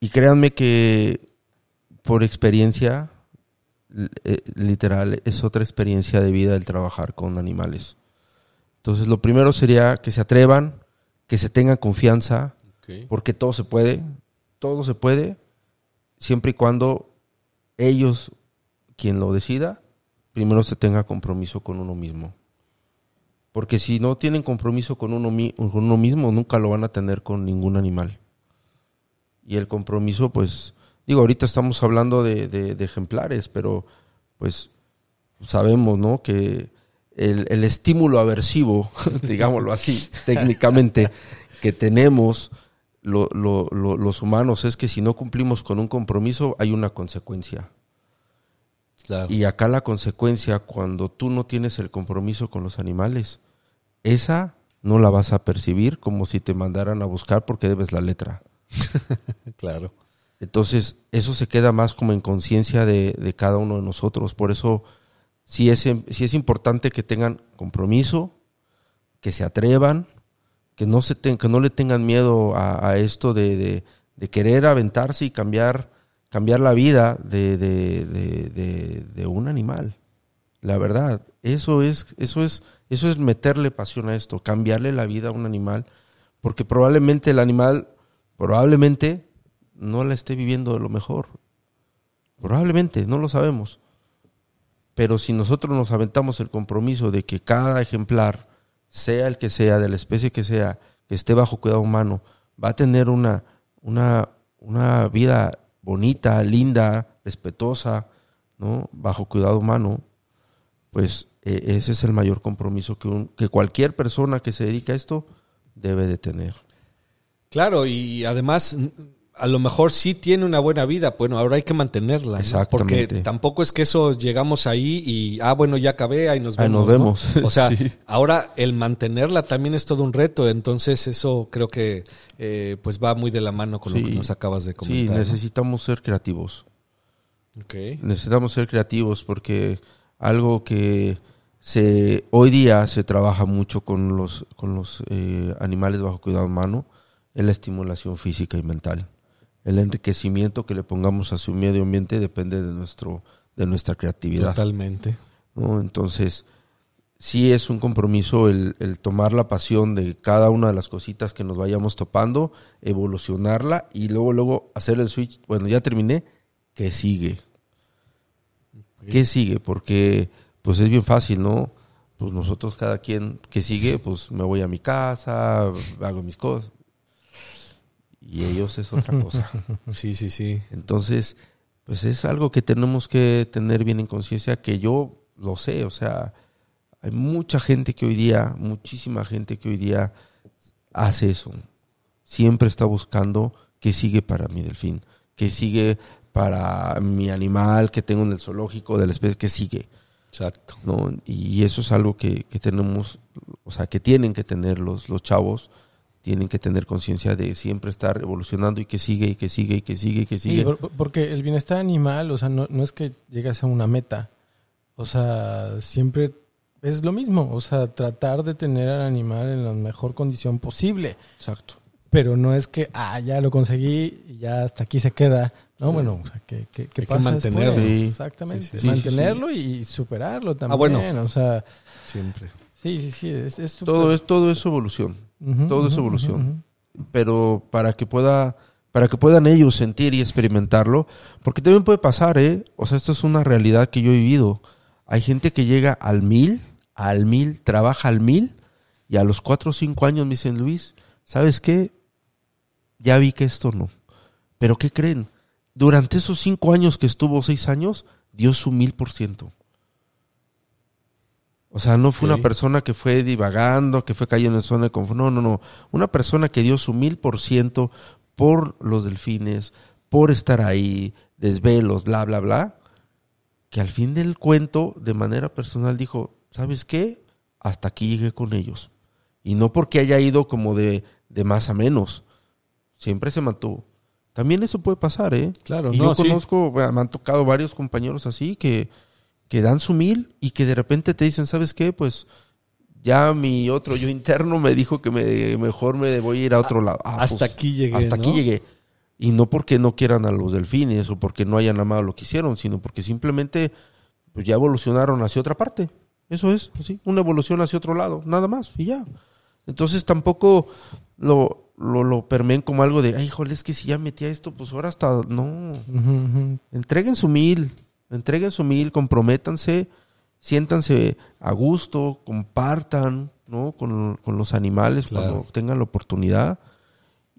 [SPEAKER 2] Y créanme que por experiencia, eh, literal, es otra experiencia de vida el trabajar con animales. Entonces, lo primero sería que se atrevan, que se tengan confianza, okay. porque todo se puede todo se puede siempre y cuando ellos, quien lo decida, primero se tenga compromiso con uno mismo. Porque si no tienen compromiso con uno, con uno mismo, nunca lo van a tener con ningún animal. Y el compromiso, pues, digo, ahorita estamos hablando de, de, de ejemplares, pero pues sabemos, ¿no? Que el, el estímulo aversivo, (laughs) digámoslo así, (laughs) técnicamente, que tenemos lo, lo, lo, los humanos es que si no cumplimos con un compromiso hay una consecuencia.
[SPEAKER 1] Claro.
[SPEAKER 2] Y acá la consecuencia, cuando tú no tienes el compromiso con los animales, esa no la vas a percibir como si te mandaran a buscar porque debes la letra. (laughs)
[SPEAKER 1] claro.
[SPEAKER 2] Entonces, eso se queda más como en conciencia de, de, cada uno de nosotros. Por eso, sí es, sí es importante que tengan compromiso, que se atrevan, que no, se ten, que no le tengan miedo a, a esto de, de, de, querer aventarse y cambiar, cambiar la vida de, de, un animal. La verdad, eso es, eso, es, eso es meterle pasión a esto, cambiarle la vida a un animal, porque probablemente el animal, probablemente no la esté viviendo de lo mejor. Probablemente, no lo sabemos. Pero si nosotros nos aventamos el compromiso de que cada ejemplar sea el que sea, de la especie que sea, que esté bajo cuidado humano, va a tener una, una, una vida bonita, linda, respetuosa, ¿no? bajo cuidado humano, pues eh, ese es el mayor compromiso que, un, que cualquier persona que se dedica a esto debe de tener.
[SPEAKER 1] Claro, y además a lo mejor sí tiene una buena vida, bueno, ahora hay que mantenerla, ¿no? porque tampoco es que eso llegamos ahí y, ah, bueno, ya acabé, ahí nos vemos.
[SPEAKER 2] Ahí nos vemos.
[SPEAKER 1] ¿no? (laughs) O sea, sí. ahora el mantenerla también es todo un reto, entonces eso creo que eh, pues va muy de la mano con sí. lo que nos acabas de comentar.
[SPEAKER 2] Sí, necesitamos ¿no? ser creativos.
[SPEAKER 1] Okay.
[SPEAKER 2] Necesitamos ser creativos porque algo que se hoy día se trabaja mucho con los, con los eh, animales bajo cuidado humano es la estimulación física y mental el enriquecimiento que le pongamos a su medio ambiente depende de nuestro de nuestra creatividad.
[SPEAKER 1] Totalmente.
[SPEAKER 2] ¿no? Entonces, sí es un compromiso el, el tomar la pasión de cada una de las cositas que nos vayamos topando, evolucionarla y luego, luego hacer el switch. Bueno, ya terminé, ¿qué sigue? ¿Qué sigue? Porque pues es bien fácil, ¿no? Pues nosotros cada quien que sigue, pues me voy a mi casa, hago mis cosas. Y ellos es otra cosa. (laughs)
[SPEAKER 1] Sí, sí, sí.
[SPEAKER 2] Entonces, pues es algo que tenemos que tener bien en conciencia, que yo lo sé, o sea, hay mucha gente que hoy día, muchísima gente que hoy día hace eso. Siempre está buscando qué sigue para mi delfín, qué sigue para mi animal que tengo en el zoológico de la especie, qué sigue.
[SPEAKER 1] Exacto.
[SPEAKER 2] ¿no? Y eso es algo que, que tenemos, o sea, que tienen que tener los, los chavos, tienen que tener conciencia de siempre estar evolucionando y que sigue y que sigue y que sigue y que sigue.
[SPEAKER 3] por- porque el bienestar animal, o sea, no, no es que llegas a una meta. O sea, siempre es lo mismo. O sea, tratar de tener al animal en la mejor condición posible.
[SPEAKER 2] Exacto.
[SPEAKER 3] Pero no es que, ah, ya lo conseguí y ya hasta aquí se queda. No, bueno, o sea, ¿qué, qué, qué
[SPEAKER 1] Hay que mantenerlo.
[SPEAKER 2] Sí.
[SPEAKER 3] Exactamente.
[SPEAKER 1] Sí, sí, sí.
[SPEAKER 3] Mantenerlo y superarlo también.
[SPEAKER 1] Ah, bueno.
[SPEAKER 3] O sea,
[SPEAKER 1] Siempre.
[SPEAKER 3] sí, sí, sí. Es, es
[SPEAKER 2] Todo es, todo es evolución. Todo es evolución. pero para que pueda para que puedan ellos sentir y experimentarlo, porque también puede pasar, ¿eh? O sea, esto es una realidad que yo he vivido. Hay gente que llega al mil, al mil, trabaja al mil, y a los cuatro o cinco años me dicen, Luis, ¿sabes qué? Ya vi que esto no. Pero ¿qué creen? Durante esos cinco años que estuvo, seis años, dio su mil por ciento. O sea, no fue una persona que fue divagando, que fue cayendo en zona de confort. No, no, no. Una persona que dio su mil por ciento por los delfines, por estar ahí, desvelos, bla, bla, bla. Que al fin del cuento, de manera personal, dijo, ¿sabes qué? Hasta aquí llegué con ellos. Y no porque haya ido como de, de más a menos. Siempre se mantuvo. También eso puede pasar, ¿eh?
[SPEAKER 1] Claro,
[SPEAKER 2] Y
[SPEAKER 1] no,
[SPEAKER 2] yo conozco, me han tocado varios compañeros así que, que dan su mil y que de repente te dicen, ¿sabes qué? Pues ya mi otro yo interno me dijo que me, mejor me voy a ir a otro lado. Ah,
[SPEAKER 1] hasta
[SPEAKER 2] pues,
[SPEAKER 1] aquí llegué.
[SPEAKER 2] Hasta
[SPEAKER 1] ¿no?
[SPEAKER 2] aquí llegué. Y no porque no quieran a los delfines o porque no hayan amado lo que hicieron, sino porque simplemente pues ya evolucionaron hacia otra parte. Eso es, así, una evolución hacia otro lado, nada más, y ya. Entonces tampoco lo, lo, lo permeen como algo de, ay, híjole, es que si ya metí a esto, pues ahora hasta, no,
[SPEAKER 3] ujú.
[SPEAKER 2] entreguen su mil, entreguen su mil, comprométanse, siéntanse a gusto, compartan, ¿no? Con, con los animales
[SPEAKER 1] Claro.
[SPEAKER 2] cuando tengan la oportunidad.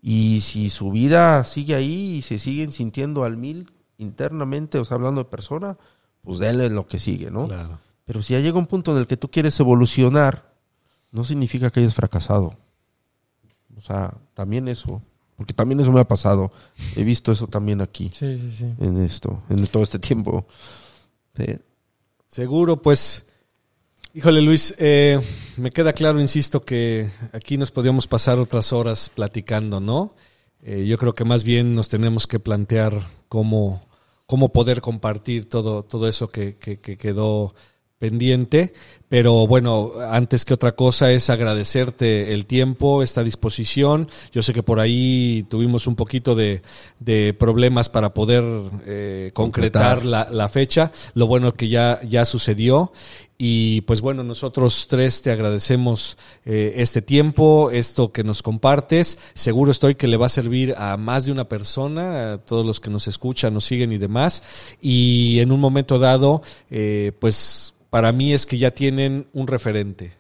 [SPEAKER 2] Y si su vida sigue ahí y se siguen sintiendo al mil internamente, o sea, hablando de persona, pues denle lo que sigue, ¿no?
[SPEAKER 1] Claro.
[SPEAKER 2] Pero si ya llega un punto en el que tú quieres evolucionar, no significa que hayas fracasado. O sea, también eso, porque también eso me ha pasado. He visto eso también aquí
[SPEAKER 3] Sí, sí, sí.
[SPEAKER 2] en esto, en todo este tiempo. Sí.
[SPEAKER 1] Seguro, pues, híjole Luis, eh, me queda claro, insisto, que aquí nos podríamos pasar otras horas platicando, ¿no? Eh, yo creo que más bien nos tenemos que plantear cómo, cómo poder compartir todo, todo eso que, que, que quedó pendiente. Pero bueno, antes que otra cosa es agradecerte el tiempo, esta disposición. Yo sé que por ahí tuvimos un poquito de, de problemas para poder eh, concretar,
[SPEAKER 2] Concretar.
[SPEAKER 1] la, la fecha. Lo bueno que ya, ya sucedió. Y pues bueno, nosotros tres te agradecemos eh, este tiempo, esto que nos compartes. Seguro estoy que le va a servir a más de una persona, a todos los que nos escuchan, nos siguen y demás. Y en un momento dado, eh, pues para mí es que ya tienen un referente,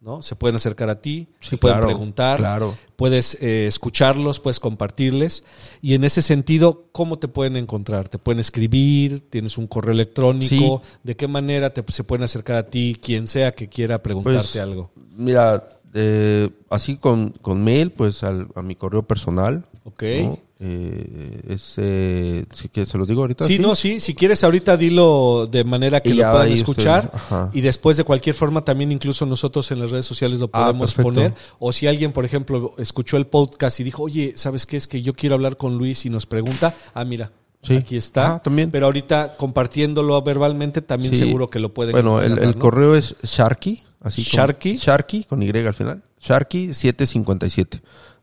[SPEAKER 1] ¿no? Se pueden acercar a ti,
[SPEAKER 2] Sí,
[SPEAKER 1] se pueden
[SPEAKER 2] claro,
[SPEAKER 1] preguntar,
[SPEAKER 2] claro.
[SPEAKER 1] puedes eh, escucharlos, puedes compartirles. Y en ese sentido, ¿cómo te pueden encontrar? ¿Te pueden escribir? ¿Tienes un correo electrónico? ¿De qué manera te, se pueden acercar a ti, quien sea que quiera preguntarte
[SPEAKER 2] Pues,
[SPEAKER 1] algo?
[SPEAKER 2] Mira, eh, así con, con mail, pues al- a mi correo personal.
[SPEAKER 1] ¿Ok?
[SPEAKER 2] ¿no? Eh, es, eh, si se los digo ahorita.
[SPEAKER 1] Sí, no, sí. Si quieres, ahorita dilo de manera que
[SPEAKER 2] Y
[SPEAKER 1] lo puedan escuchar. Y después, de cualquier forma, también incluso nosotros en las redes sociales lo
[SPEAKER 2] Ah,
[SPEAKER 1] podemos poner. O si alguien, por ejemplo, escuchó el podcast y dijo, oye, ¿sabes qué? Es que yo quiero hablar con Luis y nos pregunta. Ah, mira,
[SPEAKER 2] Sí.
[SPEAKER 1] aquí está.
[SPEAKER 2] Ah, también.
[SPEAKER 1] Pero ahorita, compartiéndolo verbalmente, también
[SPEAKER 2] Sí.
[SPEAKER 1] seguro que lo pueden
[SPEAKER 2] Bueno, el,
[SPEAKER 1] encontrar,
[SPEAKER 2] el
[SPEAKER 1] ¿no?
[SPEAKER 2] correo es Sharky, así como-
[SPEAKER 1] Sharky.
[SPEAKER 2] Sharky con Y al final. Sharky 757.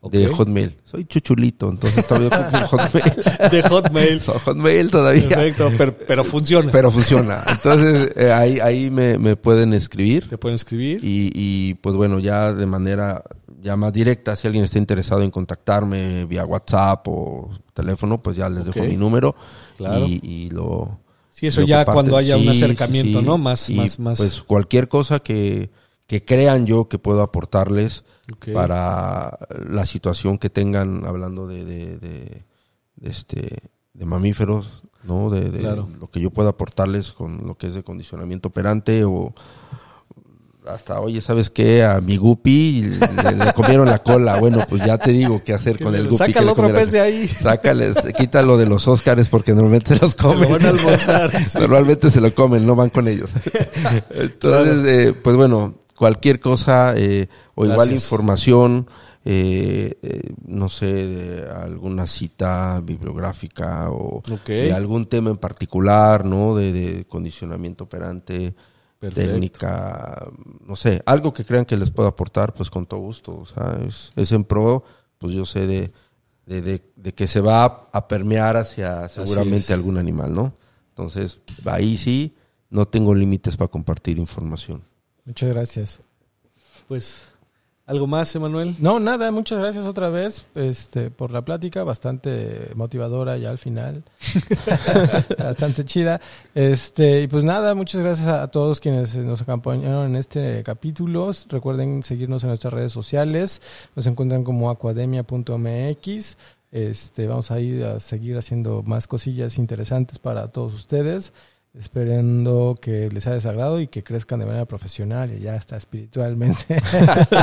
[SPEAKER 2] De. Hotmail. Soy chuchulito, entonces todavía ocupo Hotmail. (laughs)
[SPEAKER 1] De Hotmail.
[SPEAKER 2] So, (laughs) Hotmail todavía.
[SPEAKER 1] Perfecto, pero, pero funciona.
[SPEAKER 2] Pero funciona. Entonces, eh, ahí, ahí me, me pueden escribir.
[SPEAKER 1] Te pueden escribir.
[SPEAKER 2] Y, y, pues bueno, ya de manera ya más directa, si alguien está interesado en contactarme vía WhatsApp o teléfono, pues ya les dejo mi número.
[SPEAKER 1] Claro.
[SPEAKER 2] Y, y lo.
[SPEAKER 1] Sí, eso ya cuando haya un acercamiento,
[SPEAKER 2] sí,
[SPEAKER 1] ¿no? Más, más, más.
[SPEAKER 2] Pues cualquier cosa que, que crean yo que puedo aportarles para la situación que tengan, hablando de, de, de- de este, de mamíferos, ¿no? De,
[SPEAKER 1] Claro.
[SPEAKER 2] lo que yo pueda aportarles con lo que es de condicionamiento operante o hasta, oye, ¿sabes qué? A mi guppy le, le comieron la cola. Bueno, pues ya te digo qué hacer con el guppy. Le
[SPEAKER 1] otro pez de ahí.
[SPEAKER 2] Sácales, quítalo de los Óscares porque normalmente los
[SPEAKER 1] Se
[SPEAKER 2] comen.
[SPEAKER 1] lo van a. (laughs)
[SPEAKER 2] Normalmente se lo comen, no van con ellos. (laughs) Entonces, eh, pues bueno, cualquier cosa eh, o igual información, eh, eh, no sé, de alguna cita bibliográfica o de algún tema en particular, ¿no? De, de condicionamiento operante,
[SPEAKER 1] Perfecto.
[SPEAKER 2] técnica, no sé, algo que crean que les pueda aportar, pues con todo gusto. O sea, es, es en pro, pues yo sé de, de, que se va a, permear hacia seguramente algún animal, ¿no? Entonces, ahí sí, no tengo límites para compartir información.
[SPEAKER 3] Muchas gracias.
[SPEAKER 1] Pues, ¿algo más, Emanuel?
[SPEAKER 3] No, nada, muchas gracias otra vez este, por la plática, bastante motivadora ya al final. (laughs) (laughs) bastante chida. Este, y pues nada, muchas gracias a, todos quienes nos acompañaron en este capítulo. Recuerden seguirnos en nuestras redes sociales. Nos encuentran como academia.mx. Este, vamos a ir a seguir haciendo más cosillas interesantes para todos ustedes. Esperando que les haya desagrado y que crezcan de manera profesional y ya hasta espiritualmente.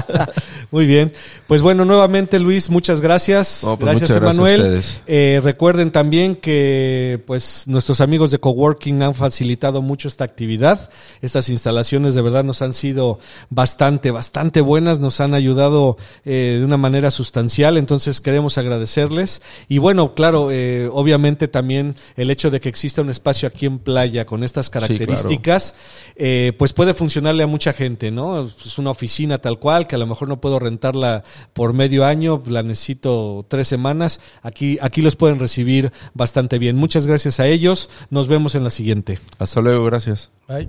[SPEAKER 3] (laughs)
[SPEAKER 1] Muy bien. Pues bueno, nuevamente Luis, muchas gracias.
[SPEAKER 2] Pues
[SPEAKER 1] gracias,
[SPEAKER 2] muchas gracias a
[SPEAKER 1] Emanuel. Eh, recuerden también que pues nuestros amigos de Coworking han facilitado mucho esta actividad. Estas instalaciones de verdad nos han sido bastante, bastante buenas, nos han ayudado eh, de una manera sustancial, entonces queremos agradecerles. Y bueno, claro, eh, obviamente también el hecho de que exista un espacio aquí en playa con estas características, eh, pues puede funcionarle a mucha gente, ¿no? Es una oficina tal cual, que a lo mejor no puedo rentarla por medio año, la necesito tres semanas. Aquí, aquí los pueden recibir bastante bien. Muchas gracias a ellos. Nos vemos en la siguiente.
[SPEAKER 2] Hasta luego, gracias.
[SPEAKER 3] Bye.